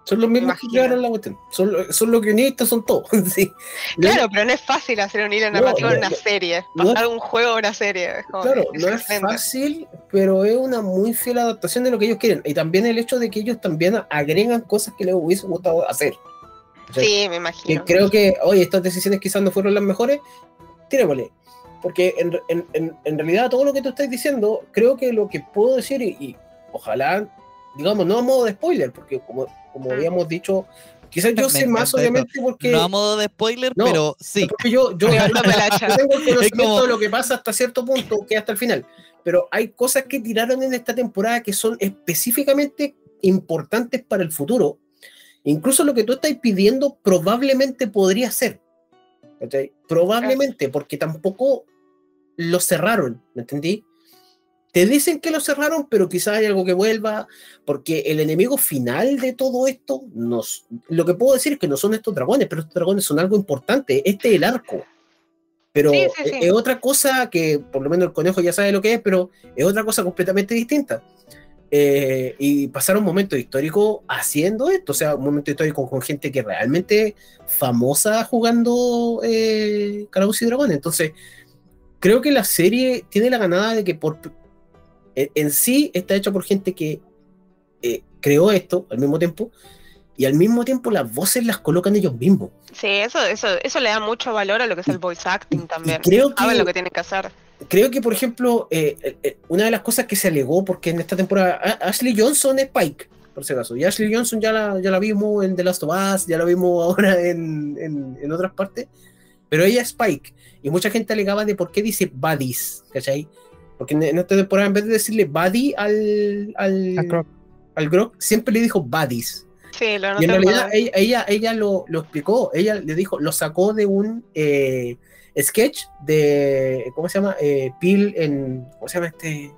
Son los mismos que crearon la cuestión. Son, son los guionistas, son todos. sí. Claro, pero no es fácil hacer un hilo narrativo no, en una no, serie, no pasar un juego a una serie. es como- Claro, no es fácil, pero es una muy fiel adaptación de lo que ellos quieren. Y también el hecho de que ellos también agregan cosas que les hubiese gustado hacer. Sí, me Que imagino. creo que, oye, estas decisiones quizás no fueron las mejores, tirémosle. Porque en, en- en- en realidad todo lo que tú estás diciendo, creo que lo que puedo decir, y, y ojalá, digamos, no a modo de spoiler, porque como, como Mm. habíamos dicho, quizás yo sé más, obviamente, porque, No a modo de spoiler, No, pero sí. porque yo, yo, yo tengo el conocimiento como- de lo que pasa hasta cierto punto, que hasta el final. Pero hay cosas que tiraron en esta temporada que son específicamente importantes para el futuro. Incluso lo que tú estás pidiendo probablemente podría ser. ¿cachai? Probablemente, porque tampoco lo cerraron, ¿me entendí? Te dicen que lo cerraron, pero quizás hay algo que vuelva, porque el enemigo final de todo esto, nos, lo que puedo decir es que no son estos dragones, pero estos dragones son algo importante. Este es el arco. Pero Sí, sí, es- sí. es otra cosa que, por lo menos el conejo ya sabe lo que es, pero es otra cosa completamente distinta. Eh, y pasaron momentos históricos haciendo esto, o sea, un momento histórico con gente que realmente famosa jugando eh, Calabozos y Dragones. Entonces, creo que la serie tiene la ganada de que por en, en sí está hecha por gente que eh, creó esto al mismo tiempo y al mismo tiempo las voces las colocan ellos mismos. Sí, eso, eso, eso le da mucho valor a lo que es el voice acting también. creo que- lo que tienen que hacer. Creo que, por ejemplo, eh, eh, una de las cosas que se alegó, porque en esta temporada Ashley Johnson es Pike, por si acaso, y Ashley Johnson ya la, ya la vimos en The Last of Us, ya la vimos ahora en, en, en otras partes, pero ella es Pike, y mucha gente alegaba de por qué dice buddies, ¿cachai? Porque en, en esta temporada, en vez de decirle buddy al, al, al Grok, siempre le dijo buddies. Sí, lo Y en realidad ella, ella, ella lo, lo explicó, ella le dijo, lo sacó de un eh, sketch de, ¿cómo se llama? Eh, Peel en, ¿cómo se llama este?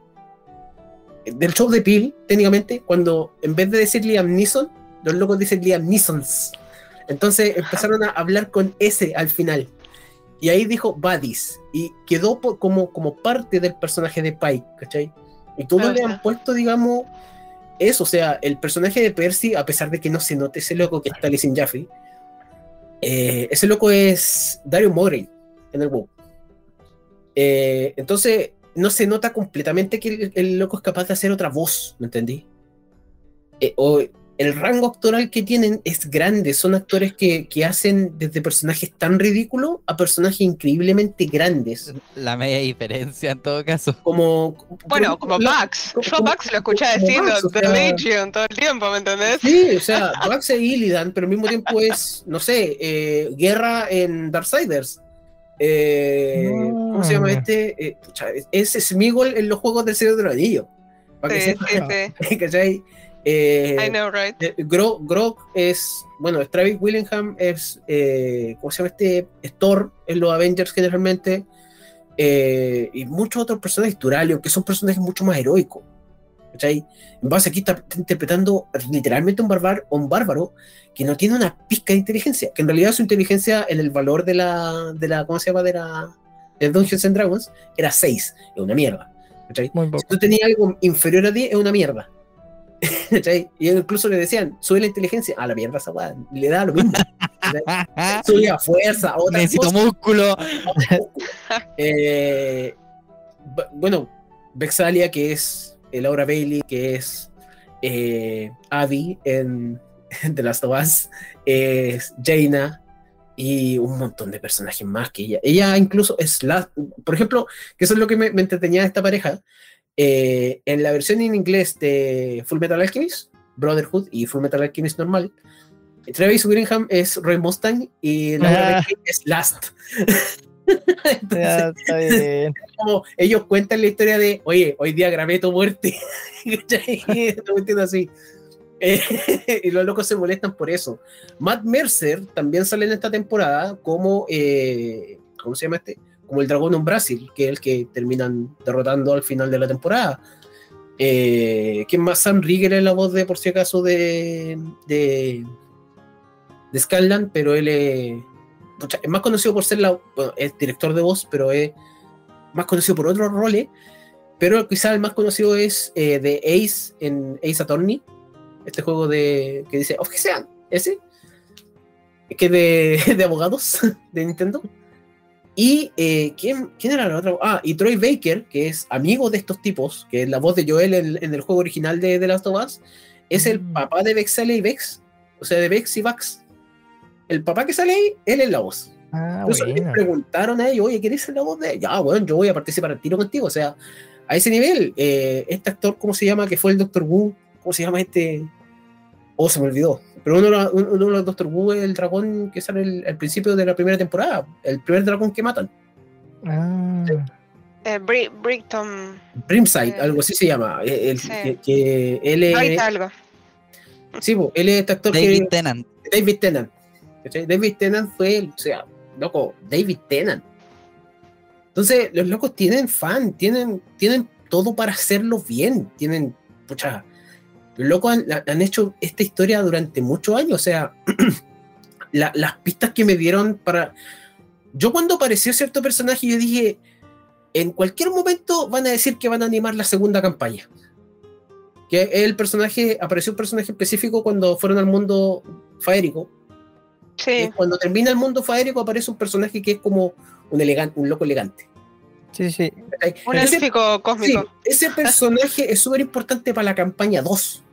Del show de Peel, técnicamente, cuando en vez de decir Liam Neeson, los locos dicen Liam Neesons. Entonces empezaron a hablar con S al final. Y ahí dijo Buddies. Y quedó po- como, como parte del personaje de Pike, ¿cachai? Y todos Ah, le ya. han puesto, digamos, eso. O sea, el personaje de Percy, a pesar de que no se note ese loco que está Lizzie Jaffe, eh, ese loco es Dario Morey en el WoW. Eh, entonces, no se nota completamente que el, el loco es capaz de hacer otra voz, ¿me entendí? Eh, o el rango actoral que tienen es grande, son actores que, que hacen desde personajes tan ridículos a personajes increíblemente grandes. La media diferencia en todo caso. Como, Bueno, como la- Max. como- Yo como- Max lo escuché como diciendo Max, o The sea- Legion todo el tiempo, ¿me entendés? Sí, o sea, Max e Illidan, pero al mismo tiempo es, no sé, eh, guerra en Darksiders. Eh, ¿Cómo se llama Ah. este? Eh, pucha, es es Smigol en los juegos del Señor de los Anillos. Para que Sí, sepa, sí, ¿cachai? Eh. I know, right? eh, Gro- Grok es, bueno, Travis Willingham es, eh, ¿cómo se llama este? Es Thor en los Avengers generalmente. eh, y muchos otros personajes, Duralio, que son personajes mucho más heroicos. ¿cachai? En base aquí está, está interpretando literalmente un, barbar, un bárbaro que no tiene una pizca de inteligencia, que en realidad su inteligencia en el valor de la, de la ¿cómo se llama? De la de Dungeons and Dragons era 6, es una mierda. ¿cachai? Muy Si tú tenías algo inferior a 10, es una mierda. Y incluso le decían, sube la inteligencia, a la mierda esa weá, le da lo mismo. Sube a fuerza, otra Necesito cosa. músculo. Eh, bu- bueno, Vexalia, que es eh, Laura Bailey, que es eh, Abby en, en The Last of Us, es Jaina, y un montón de personajes más que ella. Ella incluso es la, por ejemplo, que eso es lo que me, me entretenía de esta pareja, eh, en la versión en inglés de Full Metal Alchemist, Brotherhood y Full Metal Alchemist normal, Travis Willingham es Roy Mustang y la Ah. es Last. Ya, está bien. como ellos cuentan la historia de, oye, hoy día grabé tu muerte. No así. Eh, y los locos se molestan por eso. Matt Mercer también sale en esta temporada como, eh, ¿cómo se llama este? Como el dragón en Brasil, que es el que terminan derrotando al final de la temporada. Eh, ¿Quién más? Sam Rieger es la voz de, por si acaso, de, de, de Scanlan, pero él es, es más conocido por ser la, es director de voz, pero es más conocido por otros roles, pero quizá el más conocido es eh, de Ace en Ace Attorney, este juego de que dice, of ese, que de, de abogados de Nintendo. Y eh, ¿quién, ¿quién era la otra? Ah, y Troy Baker, que es amigo de estos tipos, que es la voz de Joel en, en el juego original de The Last of Us, es el Mm. papá de Vexalia y Vex, o sea, de Vex y Vax. El papá que sale ahí, él es la voz. Ah, le bueno. preguntaron a ellos, oye, ¿quieres ser la voz de Ya, bueno, yo voy a participar al tiro contigo. O sea, a ese nivel, eh, este actor, ¿cómo se llama? Que fue el Doctor Wu. ¿Cómo se llama este? Oh, se me olvidó. Pero uno, de los- uno de los Doctor Wu es el dragón que sale el- al principio de la primera temporada. El primer dragón que matan. Ah, Eh, Brickton. Brimside, Eh, algo así se llama. eh, el- sí. que, que él es. Algo. Sí, él es este actor David que. Tennant. David Tennant. David Tennant fue, el- o sea, loco, David Tennant. Entonces, los locos tienen fan, tienen, tienen todo para hacerlo bien. Tienen, pucha, los locos han, han hecho esta historia durante muchos años. O sea, la- las pistas que me dieron para. Yo, cuando apareció cierto personaje, yo dije: en cualquier momento van a decir que van a animar la segunda campaña. Que el personaje, apareció un personaje específico cuando fueron al mundo faérico. Sí. Y cuando termina el mundo faérico aparece un personaje que es como un elegante, un loco elegante. sí, sí. Un Ese- élfico sí, cósmico. ese personaje es súper importante para la campaña 2.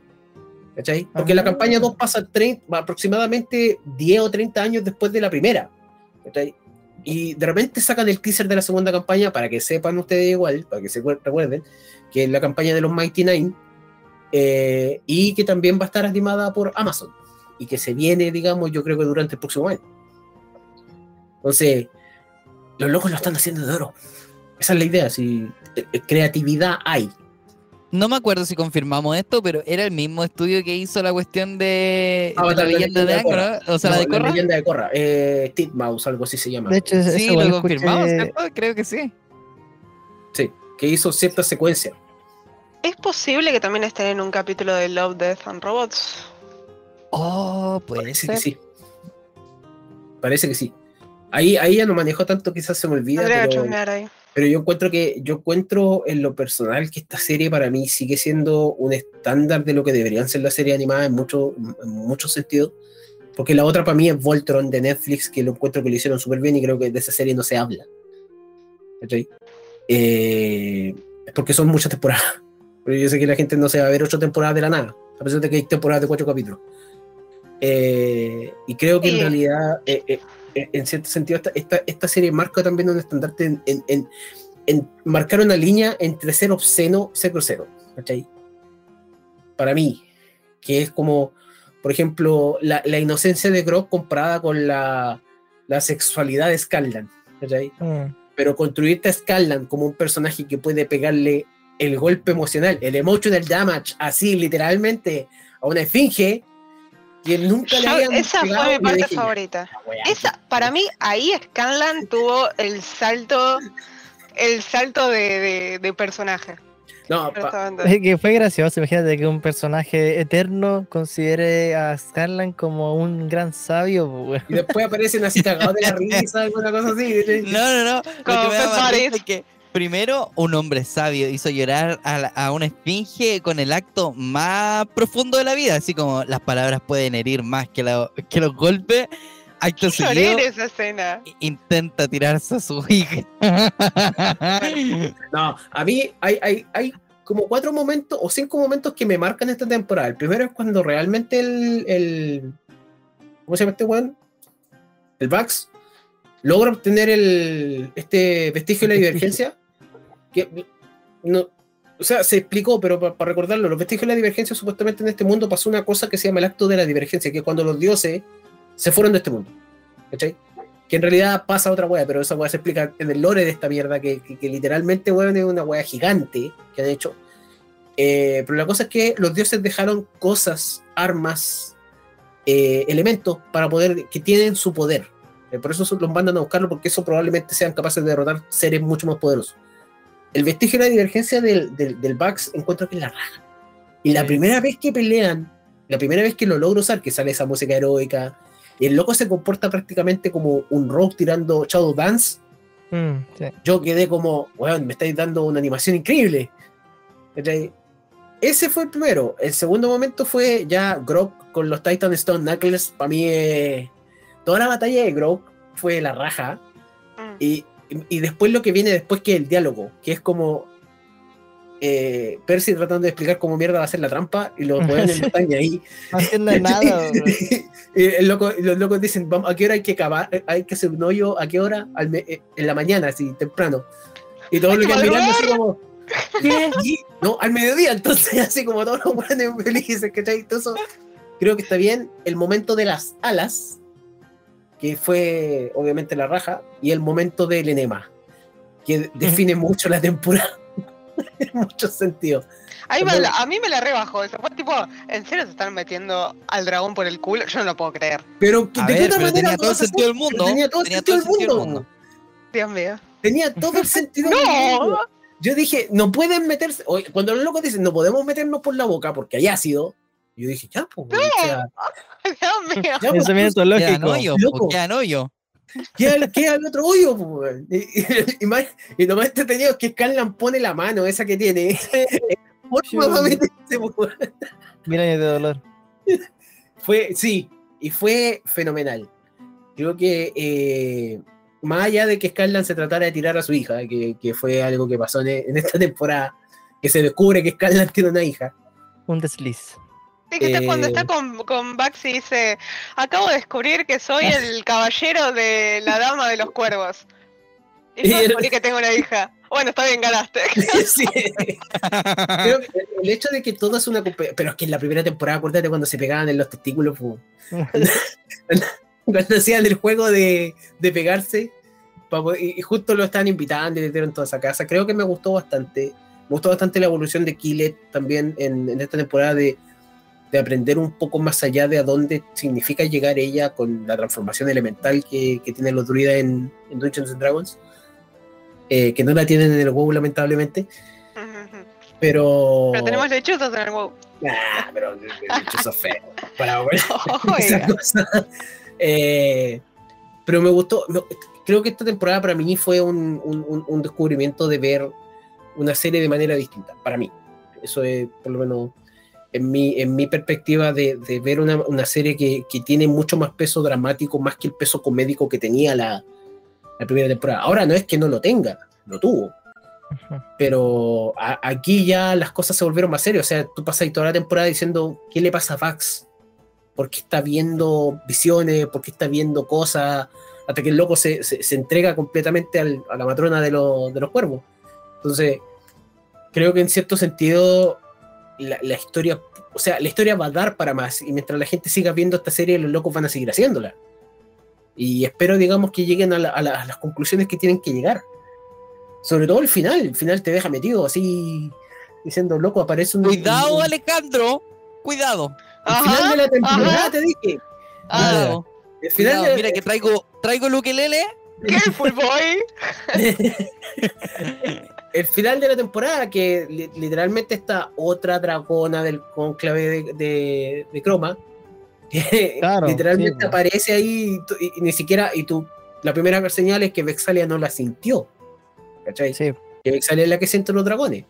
¿Cachai? Porque la Ah. campaña 2 pasa 30 aproximadamente 10 o 30 años después de la primera. ¿cachai? Y de repente sacan el teaser de la segunda campaña para que sepan ustedes igual, para que se recuerden, que es la campaña de los Mighty Nine eh, y que también va a estar animada por Amazon y que se viene, digamos, yo creo que durante el próximo año. Entonces, los locos lo están haciendo de oro. Esa es la idea, si eh, creatividad hay. No me acuerdo si confirmamos esto, pero era el mismo estudio que hizo la cuestión de, de Avatar, la la leyenda de de. O sea, la de Korra. leyenda de Korra, eh, Titmouse, algo así se llama. De hecho, eso Sí, lo confirmamos, escuché- ¿cierto? Creo que sí. Sí, que hizo cierta secuencia. ¿Es posible que también estén en un capítulo de Love, Death and Robots? Oh, puede Parece ser. que sí. Parece que sí. Ahí, ahí ya no manejo tanto, quizás se me olvida, pero, chusmear ahí. Pero yo encuentro que yo encuentro en lo personal que esta serie para mí sigue siendo un estándar de lo que deberían ser las series animadas en muchos en muchos sentidos. Porque la otra para mí es Voltron de Netflix, que lo encuentro que lo hicieron súper bien y creo que de esa serie no se habla. ¿Cachai? Eh, porque son muchas temporadas. Pero yo sé que la gente no se va a ver ocho temporadas de la nada, a pesar de que hay temporadas de cuatro capítulos. Eh, y creo que en Sí. realidad, eh, eh, eh, en cierto sentido, esta, esta, esta serie marca también un estandarte en, en, en- en marcar una línea entre ser obsceno y ser grosero. ¿cachai? Para mí, que es como, por ejemplo, la, la inocencia de Grog comparada con la, la sexualidad de Scanlan. Mm. pero construirte a Scanlan como un personaje que puede pegarle el golpe emocional, el emotional damage, así literalmente, a una esfinge que nunca le Yo- habían esa pegado, fue mi parte dije, favorita. "Ya, weá, Esa, para mí, ahí Scanlan tuvo el salto, el salto de, de- de personaje. No. Es que fue gracioso, imagínate que un personaje eterno considere a Scarlan como un gran sabio. y después aparecen así cagados de la risa, alguna cosa así. No, no, no. Lo Como que me da Paris. es que primero un hombre sabio hizo llorar a, la- a una esfinge con el acto más profundo de la vida, así como las palabras pueden herir más que, la- que los golpes. Acto seguido en esa escena. intenta tirarse a su hija. No, a mí hay, hay, hay como cuatro momentos o cinco momentos que me marcan esta temporada. El primero es cuando realmente el. el ¿Cómo se llama este weón? el Vax, logra obtener el, este vestigio de la divergencia. Que no, o sea, se explicó, pero para recordarlo, los vestigios de la divergencia, supuestamente en este mundo pasó una cosa que se llama el acto de la divergencia, que es cuando los dioses se fueron de este mundo. ¿Cachai? Que en realidad pasa otra wea, pero esa wea se explica en el lore de esta mierda, que, que, literalmente, weón, es una wea gigante que han hecho. Eh, pero la cosa es que los dioses dejaron cosas, armas, eh, elementos para poder, que tienen su poder. Eh, por eso los mandan a buscarlo, porque eso probablemente sean capaces de derrotar seres mucho más poderosos el vestigio de la divergencia del, del, Bugs encuentro que es la raja. Y la primera vez que pelean, la primera vez que lo logro usar, que sale esa música heroica, y el loco se comporta prácticamente como un rock tirando Shadow Dance. Mm, yo quedé como, weón, me estáis dando una animación increíble. Ese fue el primero. El segundo momento fue ya Grog con los Titan Stone Knuckles. Para mí, eh, toda la batalla de Grog fue la raja. Mm. Y y, después lo que viene después que el diálogo, que es como eh, Percy tratando de explicar cómo mierda va a ser la trampa y los jóvenes no están ahí. No entienden nada. el loco, los locos dicen, vamos, ¿a qué hora hay que cavar? Hay que hacer un hoyo, ¿a qué hora? Eh, en la mañana, así, temprano. Y todos lo que mirando así como... ¿Qué? no, al mediodía, entonces así como todos los jóvenes felices, ¿cachai? Entonces, creo que está bien el momento de las alas, que fue obviamente la raja, y el momento del enema, que define mucho la temporada en muchos sentidos. a mí me la rebajó eso. Fue tipo, ¿en serio se están metiendo al dragón por el culo? Yo no lo puedo creer. Pero, ¿de qué manera tenía todo el sentido del mundo. Tenía todo el sentido del mundo. Dios mío. Tenía todo el sentido del mundo. Yo dije, no pueden meterse. Cuando los locos dicen, no podemos meternos por la boca porque hay ácido. Yo dije, ya, pues. No. O sea, Dios mío. Pues, Pensamiento lógico. Quedan hoyo, Loco. quedan hoyo. Queda, queda el otro hoyo, pues. Y, y, y, más, y lo más entretenido es que Scanlan pone la mano, esa que tiene. Mira de dolor. Fue, sí, y fue fenomenal. Creo que eh, más allá de que Scanlan se tratara de tirar a su hija, que, que fue algo que pasó en, en, esta temporada, que se descubre que Scanlan tiene una hija. Un desliz. Que está cuando está eh, con, con Bax y dice, acabo de descubrir que soy el caballero de la dama de los cuervos. Y yo descubrí que tengo una hija. Bueno, está bien, ganaste. sí. Pero el hecho de que todo es una... Pero es que en la primera temporada, acuérdate cuando se pegaban en los testículos, cuando hacían el juego de, de pegarse, y justo lo estaban invitando y le dieron toda esa casa. Creo que me gustó bastante. Me gustó bastante la evolución de Killet también en, en esta temporada de de aprender un poco más allá de a dónde significa llegar ella con la transformación elemental que, que tienen los druidas en, Dungeons and Dragons, eh, que no la tienen en el WoW lamentablemente. Pero... Pero tenemos lechuzos en el WoW. Ah, pero lechuzos feos. Para bueno. Eh, pero me gustó, creo que esta temporada para mí fue un, un, un, descubrimiento de ver una serie de manera distinta, para mí. Eso es por lo menos en mi, en mi perspectiva de, de ver una, una serie que, que, tiene mucho más peso dramático, más que el peso comédico que tenía la, la primera temporada. Ahora no es que no lo tenga, lo tuvo. Pero aquí ya las cosas se volvieron más serias. O sea, tú pasas toda la temporada diciendo, ¿qué le pasa a Vax? ¿Por qué está viendo visiones? ¿Por qué está viendo cosas? Hasta que el loco se, se, se entrega completamente al, a la matrona de, lo, de los cuervos. Entonces, creo que en cierto sentido la, la, historia, o sea, la historia va a dar para más y mientras la gente siga viendo esta serie, los locos van a seguir haciéndola. Y espero, digamos, que lleguen a, la, a, la, a las conclusiones que tienen que llegar. Sobre todo el final, el final te deja metido así, diciendo, loco, aparece un... Cuidado, un... Alejandro, cuidado. El ajá, final de la temporada, ajá. te dije. Ah, el final cuidado, de... Mira que traigo, traigo el ukelele. ¿Qué, full boy? el final de la temporada, que li literalmente está otra dragona del conclave de, de, de Croma, que claro, literalmente sí, aparece ahí y, y, ni siquiera, y tú, la primera señal es que Vexalia no la sintió, ¿cachai? Sí. Que Vexalia es la que siente los dragones.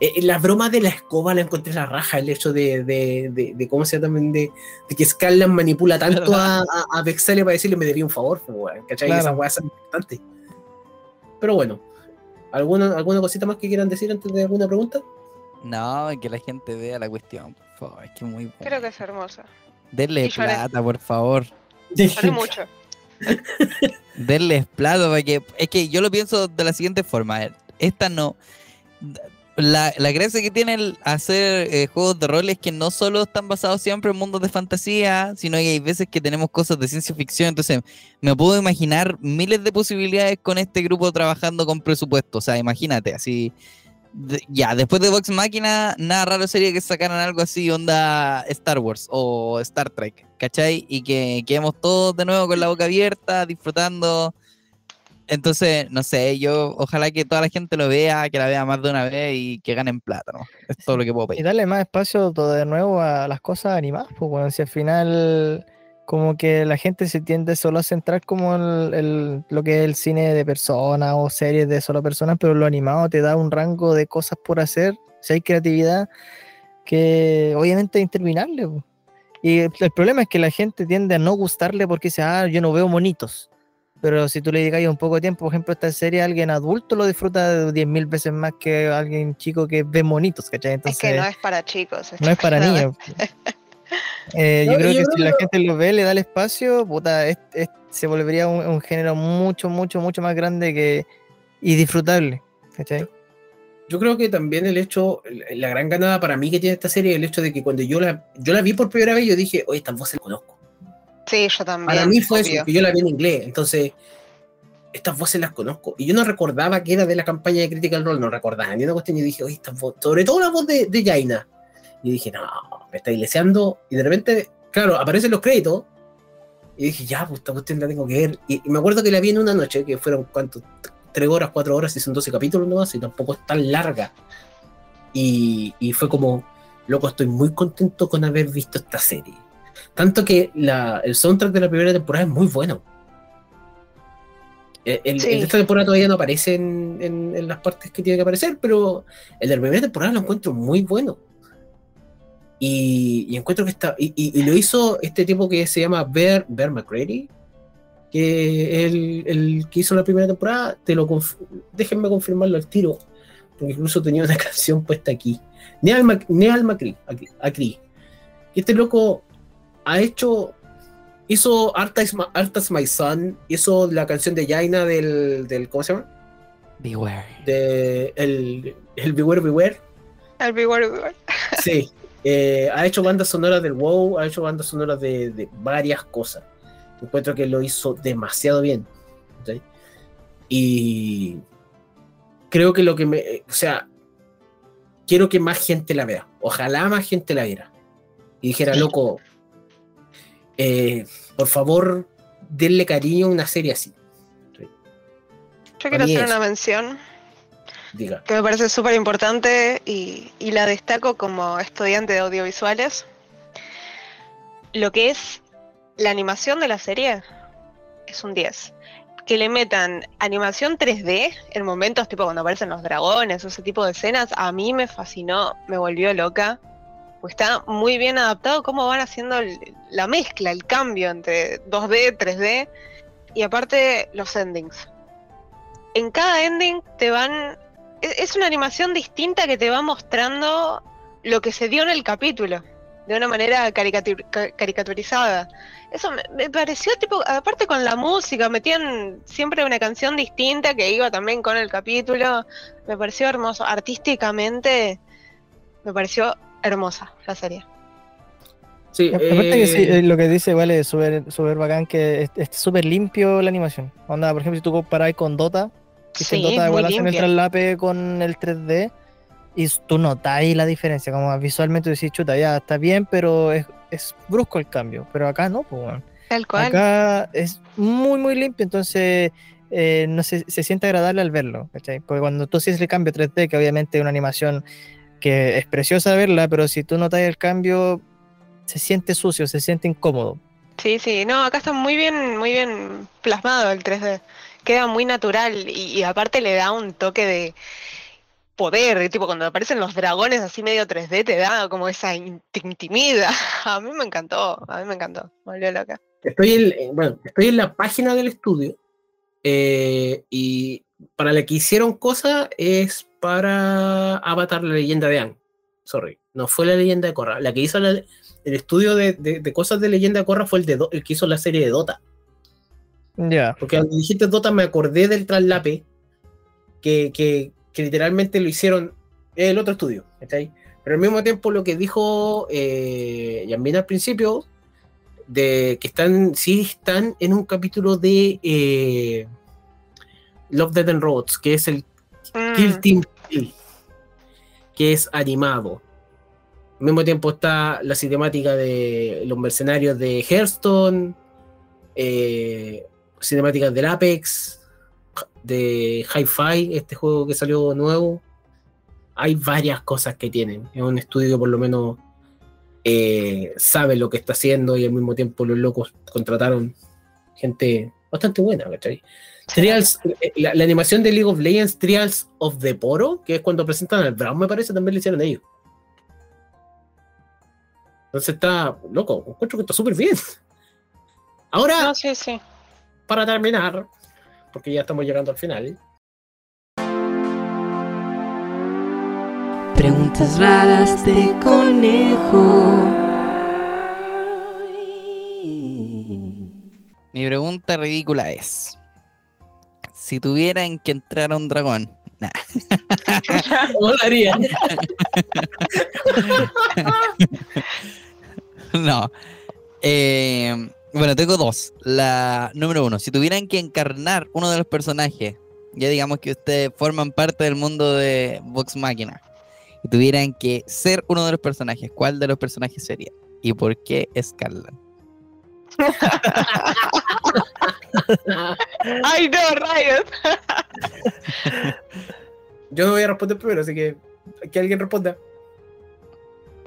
Eh, la broma de la escoba la encontré la raja, el hecho de, de, de, de cómo se llama también, de, que Scarlan manipula tanto a, a, a, Vexalia para decirle me debía un favor, ¿cachai? Claro. Esa weá es importante. Pero bueno, ¿Alguna, ¿Alguna cosita más que quieran decir antes de alguna pregunta? No, que la gente vea la cuestión, por favor. Es que muy bueno. Creo que es hermosa. Denle plata, por favor. Lloré mucho. Denles plato para que. Es que yo lo pienso de la siguiente forma. Esta no. La, la gracia que tiene el hacer eh, juegos de rol es que no solo están basados siempre en mundos de fantasía, sino que hay veces que tenemos cosas de ciencia ficción. Entonces, me puedo imaginar miles de posibilidades con este grupo trabajando con presupuesto. O sea, imagínate, así. ya, después de Vox Máquina, nada raro sería que sacaran algo así, onda Star Wars o Star Trek, ¿cachai? Y que quedemos todos de nuevo con la boca abierta, disfrutando. Entonces, no sé, yo ojalá que toda la gente lo vea, que la vea más de una vez y que ganen plata, ¿no? Es todo lo que puedo Y pedir. darle más espacio todo de nuevo a las cosas animadas, pues bueno, si al final como que la gente se tiende solo a centrar como el- lo que es el cine de personas o series de solo personas, pero lo animado te da un rango de cosas por hacer, si hay creatividad, que obviamente es interminable. po. Y el, el problema es que la gente tiende a no gustarle porque dice, ah, yo no veo monitos. Pero si tú le dedicas un poco de tiempo, por ejemplo, esta serie, alguien adulto lo disfruta 10.000 veces más que alguien chico que ve monitos, ¿cachai? Entonces, es que no es para chicos. no es para niños. Eh, No, yo creo yo que creo si la gente lo ve, le da el espacio, puta, es- es- se volvería un, un género mucho, mucho, mucho más grande que y disfrutable. ¿cachai? Yo creo que también el hecho, la gran ganada para mí que tiene esta serie, el hecho de que cuando yo la, yo la vi por primera vez, yo dije, oye, estas voces las conozco. Sí, yo también. Para mí fue eso, obvio. que yo la vi en inglés, entonces estas voces las conozco. Y yo no recordaba que era de la campaña de Critical Role, no recordaba ni una cuestión. Y dije, oye, estas voces, sobre todo la voz de, de Jaina. Y dije, no, me está iglesiando. Y de repente, claro, aparecen los créditos. Y dije, ya, pues esta cuestión la tengo que ver. Y, y me acuerdo que la vi en una noche, que fueron, ¿cuánto? Tres horas, cuatro horas, y son 12 capítulos nomás, y tampoco es tan larga. Y, y fue como, loco, estoy muy contento con haber visto esta serie. Tanto que la, el soundtrack de la primera temporada es muy bueno. El, el- Sí. el de esta temporada todavía no aparece en, en- en las partes que tiene que aparecer, pero el de la primera temporada lo encuentro muy bueno. Y, y encuentro que está. Y, y- y lo hizo este tipo que se llama Bear, Bear McCready, que es el, el que hizo la primera temporada. Te lo conf- déjenme confirmarlo al tiro, porque incluso tenía una canción puesta aquí. Neal, Mac- Neal McCree, aquí- este loco ha hecho. Hizo Art as, My, Art as My Son, hizo la canción de Jaina del, del. ¿Cómo se llama? Beware. De el, el Beware Beware. El Big World. Sí, eh, ha hecho bandas sonoras del WoW, ha hecho bandas sonoras de, de varias cosas. Encuentro que lo hizo demasiado bien. ¿sí? Y creo que lo que me. eh, O sea, quiero que más gente la vea. Ojalá más gente la viera. Y dijera, loco, eh, por favor, denle cariño a una serie así. Yo quiero hacer es. una mención Diga. que me parece súper importante y, y la destaco como estudiante de audiovisuales. Lo que es la animación de la serie es un 10. Que le metan animación 3D en momentos tipo cuando aparecen los dragones o ese tipo de escenas, a mí me fascinó, me volvió loca. Pues está muy bien adaptado cómo van haciendo la mezcla, el cambio entre 2D, 3D y aparte los endings. En cada ending te van es es una animación distinta que te va mostrando lo que se dio en el capítulo, de una manera caricatur- ca- caricaturizada. Eso me pareció tipo, aparte con la música, metían siempre una canción distinta que iba también con el capítulo. Me pareció hermoso. Artísticamente, me pareció hermosa la serie. Sí, Aparte que sí, eh, eh, lo que dice igual es súper bacán, que es súper limpio la animación. Onda, por ejemplo, si tú comparas con Dota, que en Sí, Dota igual hacen el traslape con el 3D y tú notas ahí la diferencia, como visualmente decís, chuta, ya está bien, pero es, es brusco el cambio, pero acá no, pues bueno. Tal cual. Acá es muy, muy limpio, entonces eh, no se, se siente agradable al verlo, ¿cachai? Porque cuando tú haces el cambio 3D, que obviamente es una animación que es preciosa verla, pero si tú notas el cambio, se siente sucio, se siente incómodo. Sí, sí, no, acá está muy bien, muy bien plasmado el 3D. Queda muy natural y, y aparte le da un toque de poder, tipo cuando aparecen los dragones así medio 3D te da como esa intimida. A mí me encantó, a mí me encantó, me volvió loca. Estoy en, eh, bueno, estoy en la página del estudio eh, y para la que hicieron cosas es para Avatar la leyenda de Aang. Sorry, no fue la leyenda de Korra. La que hizo la- el estudio de, de- de cosas de leyenda de Korra fue el, de Do- el que hizo la serie de Dota. Ya. Porque cuando dijiste Dota me acordé del traslape que, que, que literalmente lo hicieron el otro estudio. ¿cachai? Pero al mismo tiempo lo que dijo eh, Yambin al principio, de que están, sí están en un capítulo de eh, Love, Dead and Robots, que es el Kill Mm, Team Kill, que es animado. Al mismo tiempo está la cinemática de los mercenarios de Hearthstone, eh, cinemáticas del Apex, de Hi-Fi, este juego que salió nuevo. Hay varias cosas que tienen. Es un estudio que por lo menos eh, sabe lo que está haciendo y al mismo tiempo los locos contrataron gente bastante buena, ¿cachai? Trials, eh, la, la animación de League of Legends, Trials of the Poro, que es cuando presentan al Brown, me parece, también lo hicieron ellos. Entonces está, loco, encuentro que está súper bien. Ahora, No, sí, sí. para terminar, porque ya estamos llegando al final, Preguntas raras de conejo. Mi pregunta ridícula es: si tuvieran que entrar a un dragón, nah, ¿cómo lo haría? no. Eh, bueno, tengo dos. La número uno, si tuvieran que encarnar uno de los personajes, ya digamos que ustedes forman parte del mundo de Vox Máquina, y tuvieran que ser uno de los personajes, ¿cuál de los personajes sería? ¿Y por qué Scarlet? ¡Ay, no, rayos! Yo no voy a responder primero, así que que alguien responda.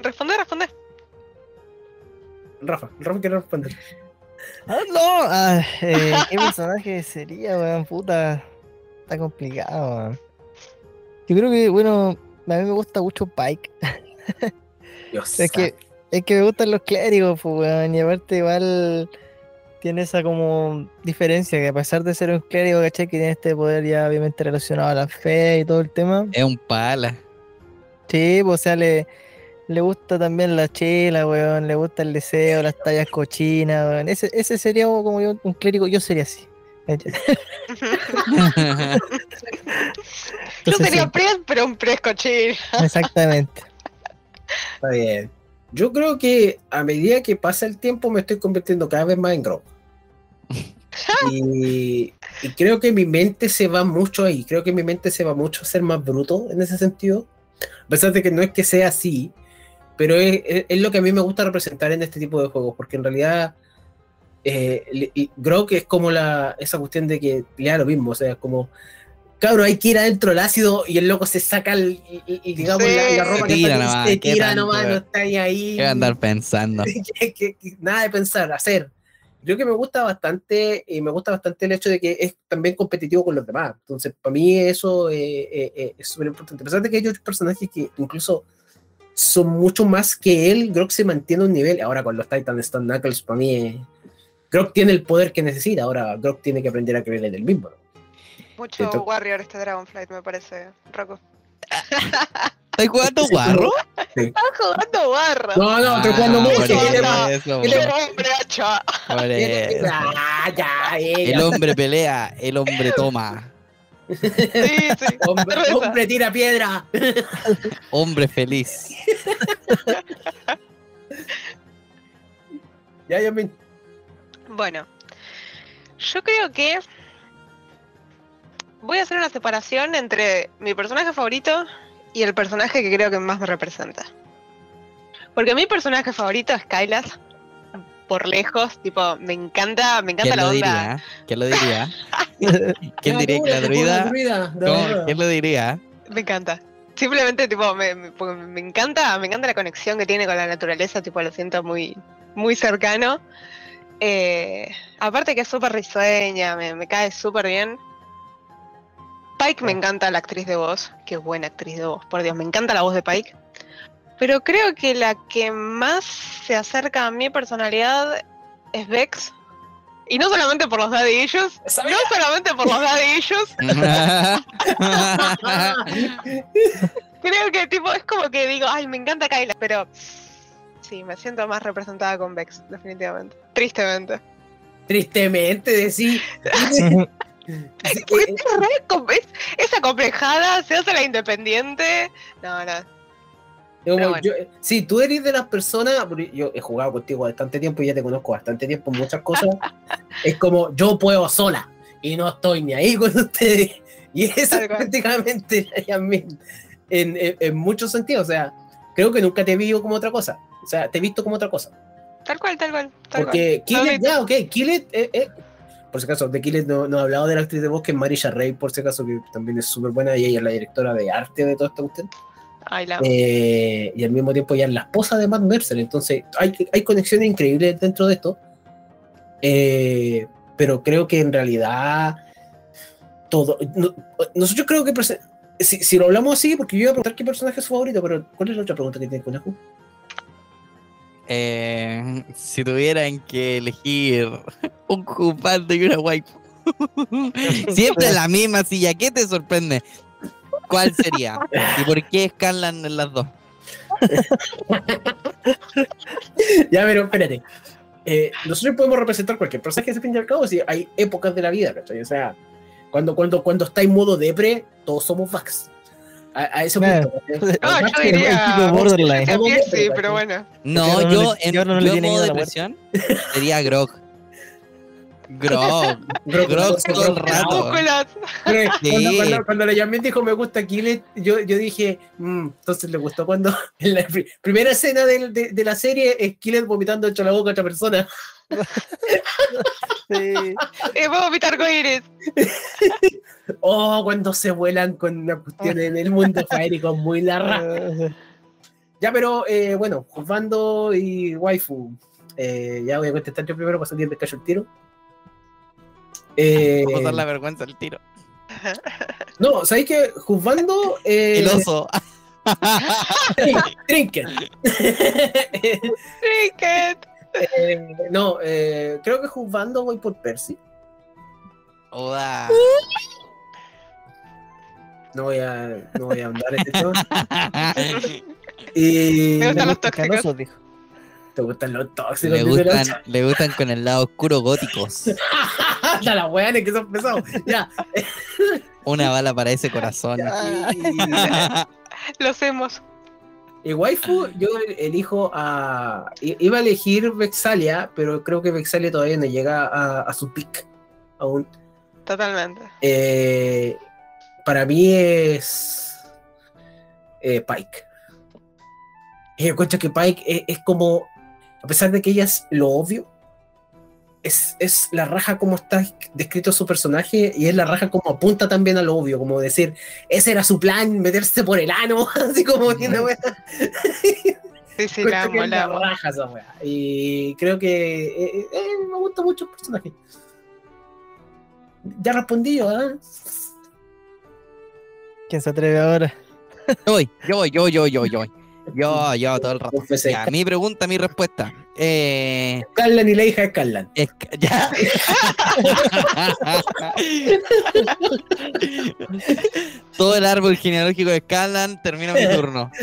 Responde, responde. Rafa, Rafa quiere responder. Ah, no, ah, eh, ¿qué personaje sería, weón? Puta, está complicado, weón. Yo creo que, bueno, a mí me gusta mucho Pike. Dios. Es que, es que me gustan los clérigos, pues, weón. Y aparte, igual tiene esa como diferencia que a pesar de ser un clérigo, ¿cachai? Que tiene este poder ya obviamente relacionado a la fe y todo el tema. Es un pala. Sí, pues, o sea, le, le gusta también la chela, weón. Le gusta el deseo, las tallas cochinas, weón. Ese, ese sería como yo, un clérigo, yo sería así. Yo sería sí, pres, pero un pres cochín. Exactamente. Está bien. Yo creo que a medida que pasa el tiempo me estoy convirtiendo cada vez más en Grok. Y, y creo que mi mente se va mucho ahí. Creo que mi mente se va mucho a ser más bruto en ese sentido. A pesar de que no es que sea así, pero es, es- es lo que a mí me gusta representar en este tipo de juegos, porque en realidad eh, es como la, esa cuestión de que le da lo mismo, o sea, es como, cabrón, hay que ir adentro del ácido y el loco se saca el, y, y- digamos Sí. la, la ropa Se que tira nomás, se ¿qué tira nomás, no está ahí. ahí. ¿Qué va a andar pensando? que- que- que nada de pensar, hacer. Creo que me gusta bastante y me gusta bastante el hecho de que es también competitivo con los demás. Entonces, para mí eso eh, eh, eh, es súper importante. A pesar de que hay otros personajes que incluso son mucho más que él, Grok se mantiene a un nivel. Ahora con los Titan Stone Knuckles, para mí, eh, Grok tiene el poder que necesita. Ahora Grok tiene que aprender a creer en él mismo. ¿no? Mucho Warrior este Dragonflight, me parece, Rocco. ¿Estás jugando guarro? Estás jugando barra. No, no, estoy jugando Ah, mucho. por ¿qué eso, le por pasa? eso, ¿Qué le por- ¡Qué hombre hacha! Ah, ya, El hombre pelea, el hombre toma. Sí, sí. Hombre, hombre tira piedra. Hombre feliz. Ya, ya me. Bueno, yo creo que voy a hacer una separación entre mi personaje favorito y el personaje que creo que más me representa. Porque mi personaje favorito es Kailas, por lejos, tipo, me encanta, me encanta ¿Quién la lo onda. diría? ¿Quién lo diría? ¿Quién diría que la druida? ¿Quién lo diría? Me encanta. Simplemente, tipo, me, me encanta, me encanta la conexión que tiene con la naturaleza, tipo, lo siento muy, muy cercano. Eh, aparte que es súper risueña, me, me cae súper bien. Pike me encanta la actriz de voz, qué buena actriz de voz, por Dios, me encanta la voz de Pike. Pero creo que la que más se acerca a mi personalidad es Vex. Y no solamente por los daddy issues, no solamente por los daddy issues, Creo que tipo es como que digo, ay, me encanta Kyla, pero sí, me siento más representada con Vex, definitivamente. Tristemente. Tristemente decir. Es re com- es- esa complejada se hace la independiente. No, no. Como bueno. yo- si tú eres de las personas, yo he jugado contigo bastante tiempo y ya te conozco bastante tiempo en muchas cosas, es como yo puedo sola y no estoy ni ahí con ustedes. Y eso es prácticamente en, en, en muchos sentidos. O sea, creo que nunca te he visto como otra cosa. O sea, te he visto como otra cosa. Tal cual, tal cual. Tal Porque cual. Killet, No, ya, ok, Killet, eh, eh, por si acaso, de Killet no, no he hablado de la actriz de voz que es Marisha Rey, por si acaso, que también es súper buena y ella es la directora de arte de toda esta cuestión. Eh, y al mismo tiempo ya es la esposa de Matt Mercer. Entonces hay, hay conexiones increíbles dentro de esto. Eh, pero creo que en realidad todo. no- nosotros creo que. Si, si lo hablamos así, porque yo iba a preguntar qué personaje es su favorito, pero ¿cuál es la otra pregunta que tiene Conejo? Eh, si tuvieran que elegir un cupando y una waifu. Siempre la misma silla. ¿Qué te sorprende? ¿Cuál sería? ¿Y por qué escalan las dos? ya, pero espérate. Eh, nosotros podemos representar cualquier personaje, fin y al cabo, si hay épocas de la vida, ¿cachai? O sea, cuando, cuando, cuando está en modo depre, todos somos Vax. A, a ese Claro. punto. No, yo diría- tipo borderline. También sí, pero bueno. No, yo le- en, y ahora no le yo en tiene modo la depresión sería Grog. Grog. Grog cuando- todo el rato. Cuando, Sí. cuando, cuando la llamé dijo me gusta Killet, yo, yo dije, "Mm, entonces le gustó cuando en la pri- primera escena del- de, de la serie es Killet vomitando hecho la boca a otra persona. Sí. Eh, puedo evitar arcoíris. Oh, cuando se vuelan con una cuestión en el mundo faérico muy larga. Ya, pero eh, bueno, Juzbando y Waifu. eh, ya voy a contestar yo primero para salir de callo el tiro. Eh, Vamos a dar la vergüenza al tiro. no, ¿sabéis que Juzbando. Eh, El oso. Trinket. Cricket. Eh, no, eh, creo que juzgando voy por Percy. Oda. No voy a, no voy a andar en esto. Y Me gustan los tóxicos. Canosos, dijo. te gustan los tóxicos. Le gustan, le gustan con el lado oscuro góticos. Hasta las weones que son pesados. Ya. Una bala para ese corazón. Los hemos. Y waifu, yo elijo a. Iba a elegir Vexalia, pero creo que Vexalia todavía no llega a, a su pick aún. Totalmente. Eh, para mí es. eh, Pike. Y yo encuentro que Pike es, es como. A pesar de que ella es lo obvio, es, es la raja como está descrito su personaje y es la raja como apunta también a lo obvio, como decir, ese era su plan, meterse por el ano, así como tiene wea. Sí, sí, la amo, es la amo. raja esa wea. Y creo que eh, eh, eh, me gusta mucho el personaje. Ya respondí yo, ¿ah? ¿Quién se atreve ahora? Yo voy, yo voy, yo, yo, yo, yo. Yo, yo, todo el rato. Ya, mi pregunta, mi respuesta. Eh, Carlan y la hija de Carlan. es ya. Todo el árbol genealógico de Scanlan termina mi turno.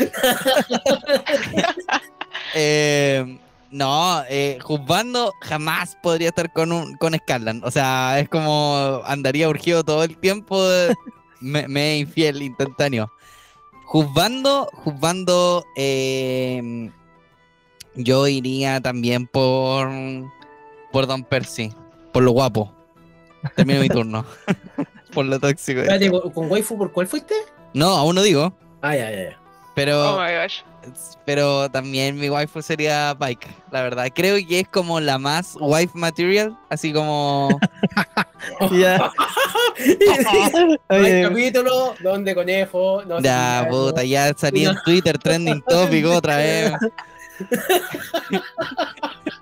Eh, no, eh, Juzbando jamás podría estar con un con Scanlan. O sea, es como andaría urgido todo el tiempo. de- me, infiel instantáneo. Juzbando, juzbando, eh, yo iría también por por Don Percy, por lo guapo. Termino mi turno. por lo tóxico. Espérate, ¿con- ¿con waifu por cuál fuiste? No, aún no digo, Ah, ya, ya, ya. pero Oh my gosh. pero también mi waifu sería Pike, la verdad. Creo que es como la más wife material, así como Ya. Hay capítulo donde conejo. No ya puta, ya salí en Twitter trending topic otra vez.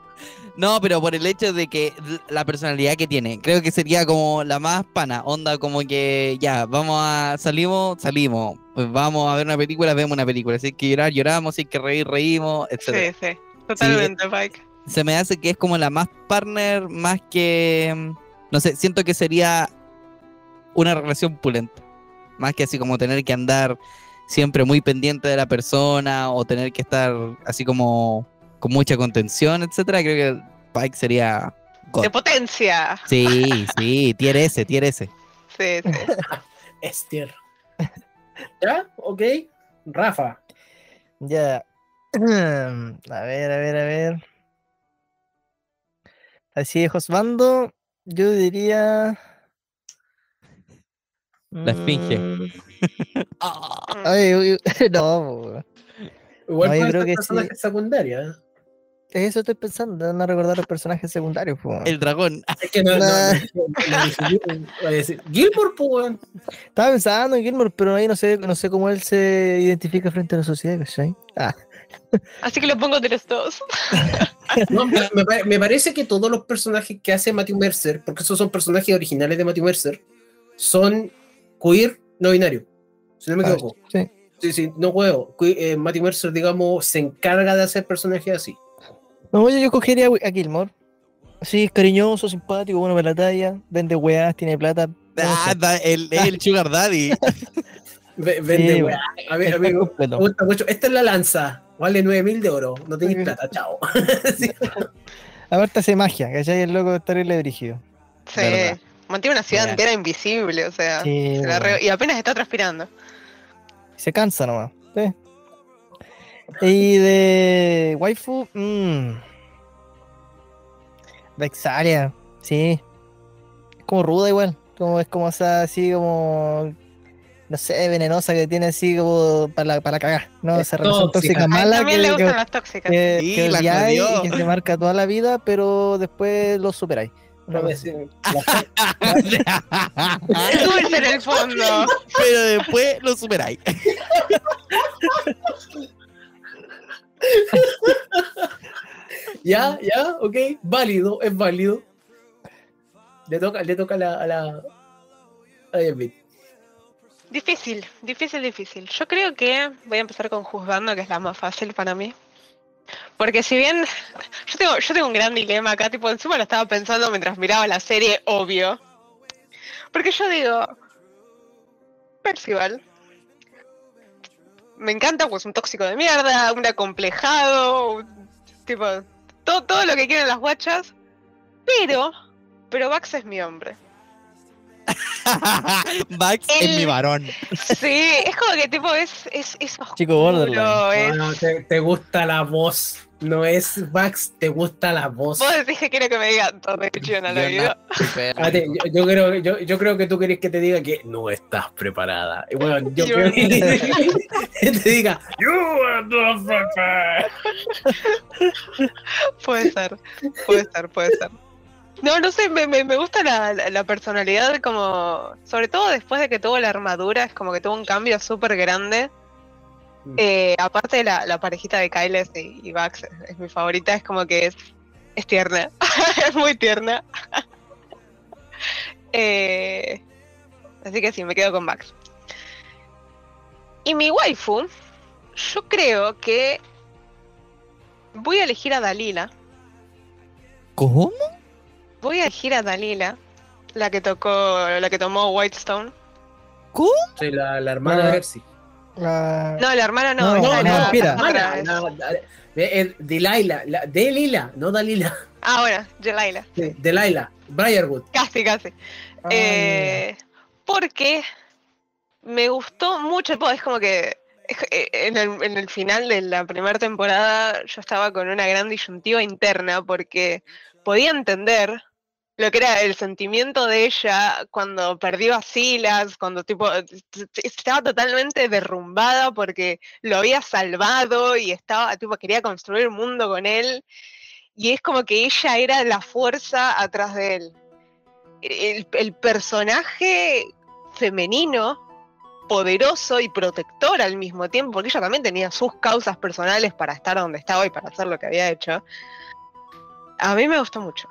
No, pero por el hecho de que la personalidad que tiene, creo que sería como la más pana, onda como que ya, vamos a, salimos, salimos, pues vamos a ver una película, vemos una película, si hay que llorar, lloramos, si hay que reír, reímos, etc. Sí, sí. Totalmente, Pike. se me hace que es como la más partner, más que. No sé, siento que sería una relación pulenta. Más que así como tener que andar siempre muy pendiente de la persona o tener que estar así como con mucha contención, etcétera. Creo que Pike sería God. de potencia. Sí, sí, tier S, tier S. Sí, sí. Estier. ¿Ya? Ok. Rafa. Ya. A ver, a ver, a ver. Así de Josbando, yo diría. La esfinge. Mm, Ay, uy, uy, no. Igual No, yo puede creo que personaje sí. secundario, ¿eh? eso estoy pensando, no recordar los personajes secundarios. po. El dragón. Es que no, no, no, decir, Gilmore, pues. Estaba pensando en Gilmore, pero ahí no sé, no sé cómo él se identifica frente a la sociedad, ¿cachai? Ah, Así que lo pongo de los dos. No, me parece que todos los personajes que hace Matthew Mercer, porque esos son personajes originales de Matthew Mercer, son queer no binario. Si no me Ah, equivoco. sí. Sí, sí, no juego. Matthew Mercer, digamos, se encarga de hacer personajes así. No, yo, yo cogería a Gilmore. Sí, es cariñoso, simpático, bueno para la talla, vende weas, tiene plata. Ah, da- el, es el Sugar Daddy. Ve- Vende, Sí, weá. A ver, Está amigo, me gusta mucho. Esta es la lanza. Vale 9000 de oro. No tenéis plata, chao. Sí. Aparte hace magia, ¿cachai? El loco es terrible brígido. Sí. Verdad. Mantiene una ciudad entera invisible, o sea. Sí, se la weón. re- Y apenas está transpirando. Se cansa nomás. sí. Y de waifu, mmm. Vexalia, sí. Es como ruda igual. Como, es como esa así como. No sé, venenosa que tiene así como para, para cagar. ¿no? Es Esa relación tóxica. mala también le gustan que, las tóxicas. que, Sí, que y que te marca toda la vida, pero después lo superáis. No me Es dulce en el fondo. Pero después lo superáis. Ya, ya, ok. Válido, es válido. Le toca, le toca a la. A la a David. Difícil, difícil, difícil. Yo creo que voy a empezar con juzgando, que es la más fácil para mí. Porque si bien yo tengo, yo tengo un gran dilema acá, tipo, encima lo estaba pensando mientras miraba la serie, obvio. Porque yo digo, Percival, me encanta, pues un tóxico de mierda, un acomplejado, un- tipo, todo, todo lo que quieren las guachas, pero, pero Vax es mi hombre. Max es El- mi varón. Sí, es como que tipo es, es, es oscuro, Chico borderline. es- no, te, te gusta la voz. No es Vax, te gusta la voz. Vos decís que quiero que me diga todo de a la Yo vida. Ah, yo, yo creo, yo, yo creo que tú querés que te diga que no estás preparada. Y bueno, yo Yo creo no. que te diga, You are not prepared. Puede ser, puede ser, puede ser. No, no sé, me, me, me gusta la, la, la personalidad como, sobre todo después de que tuvo la armadura, es como que tuvo un cambio súper grande. Mm. Eh, aparte de la, la parejita de Kyles y, y Vax, es, es mi favorita, es como que es, es tierna, es muy tierna. Eh, así que sí, me quedo con Vax. Y mi waifu, yo creo que voy a elegir a Dalila. ¿Cómo? Voy a elegir a Dalila, la que tocó, la que tomó Whitestone. Soy la, la hermana Ah. de Percy. La- No, la hermana no, No, no, eh, Delilah, la, Delila, no Dalila. Ah, bueno, Delilah. Sí, Delilah, Briarwood. Casi, casi. Ah, Eh, porque me gustó mucho, es como que eh, en el, en el final de la primera temporada yo estaba con una gran disyuntiva interna porque podía entender lo que era el sentimiento de ella cuando perdió a Silas, cuando tipo t- estaba totalmente derrumbada porque lo había salvado y estaba tipo quería construir un mundo con él y es como que ella era la fuerza atrás de él el, el personaje femenino, poderoso y protector al mismo tiempo, porque ella también tenía sus causas personales para estar donde estaba y para hacer lo que había hecho. A mí me gustó mucho.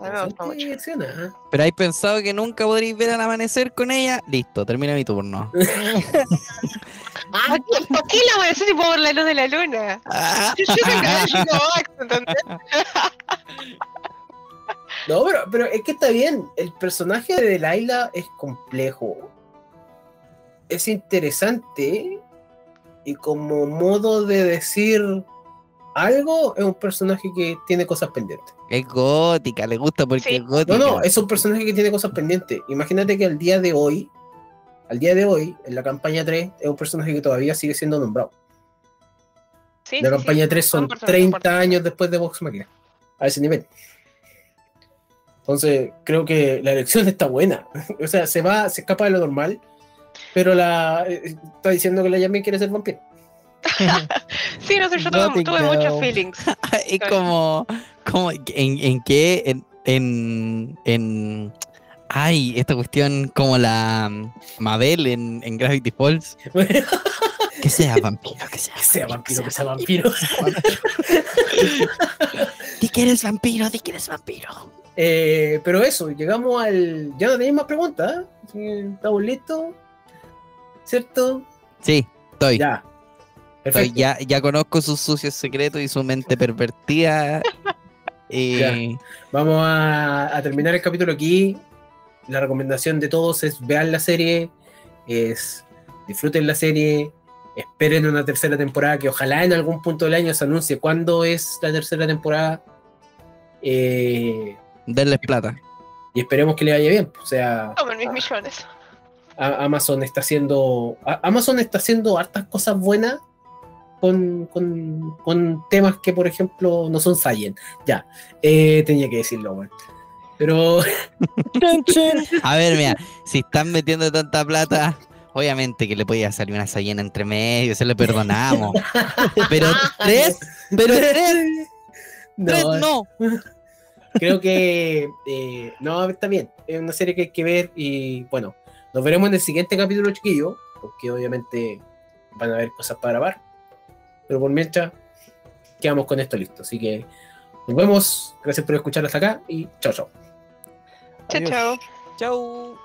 A mí me gustó mucho. Reacciona, ¿eh? Pero hay pensado que nunca podréis ver al amanecer con ella. Listo, termina mi turno. ¿Por qué, por qué el amanecer y puedo ver la luz de la luna? Ah, Yo, soy Max, ¿entendés? No, pero, pero es que está bien. El personaje de Delilah es complejo. Es interesante. Y como modo de decir algo, es un personaje que tiene cosas pendientes. Es gótica, le gusta porque Sí. es gótica. No, no, es un personaje que tiene cosas pendientes. Imagínate que al día de hoy, al día de hoy, en la campaña 3, es un personaje que todavía sigue siendo nombrado. Sí, la sí, campaña sí. 3 son Un personaje 30 importante. años después de Vox Machina. A ese nivel. Entonces, creo que la elección está buena. o sea, se va, se escapa de lo normal. Pero la eh, está diciendo que la Yami quiere ser vampiro. Sí, no sé, yo tuve, muchos feelings. es como, como en, en qué, en, en, en- ay, esta cuestión como la Mabel en, en Gravity Falls. Que sea vampiro, que sea que sea vampiro, que sea vampiro. Di que eres vampiro, di que eres vampiro. Eh, pero eso, llegamos al. Ya no tenéis más preguntas. ¿eh? ¿Estamos listos? ¿Cierto? Sí, estoy. Ya. Ya, ya conozco sus sucios secretos y su mente pervertida. Y Ya. Vamos a, a terminar el capítulo aquí. La recomendación de todos es vean la serie, es disfruten la serie, esperen una tercera temporada que ojalá en algún punto del año se anuncie cuándo es la tercera temporada. Eh, denles plata. y esperemos que le vaya bien. O sea, Tomen mis millones. a- Amazon está haciendo. a- Amazon está haciendo hartas cosas buenas con, con- con temas que, por ejemplo, no son Science. Ya, eh, tenía que decirlo. Pero A ver, mira, si están metiendo tanta plata, obviamente que le podía salir una Sayena entre medio, se le perdonamos. Pero tres, pero tres, tres no, no. creo que eh, no, está bien. Es una serie que hay que ver y bueno, nos veremos en el siguiente capítulo, chiquillo, porque obviamente van a haber cosas para grabar. Pero por mientras, quedamos con esto listo. Así que nos vemos. Gracias por escuchar hasta acá y chao, chao. Chao, chao. Chau.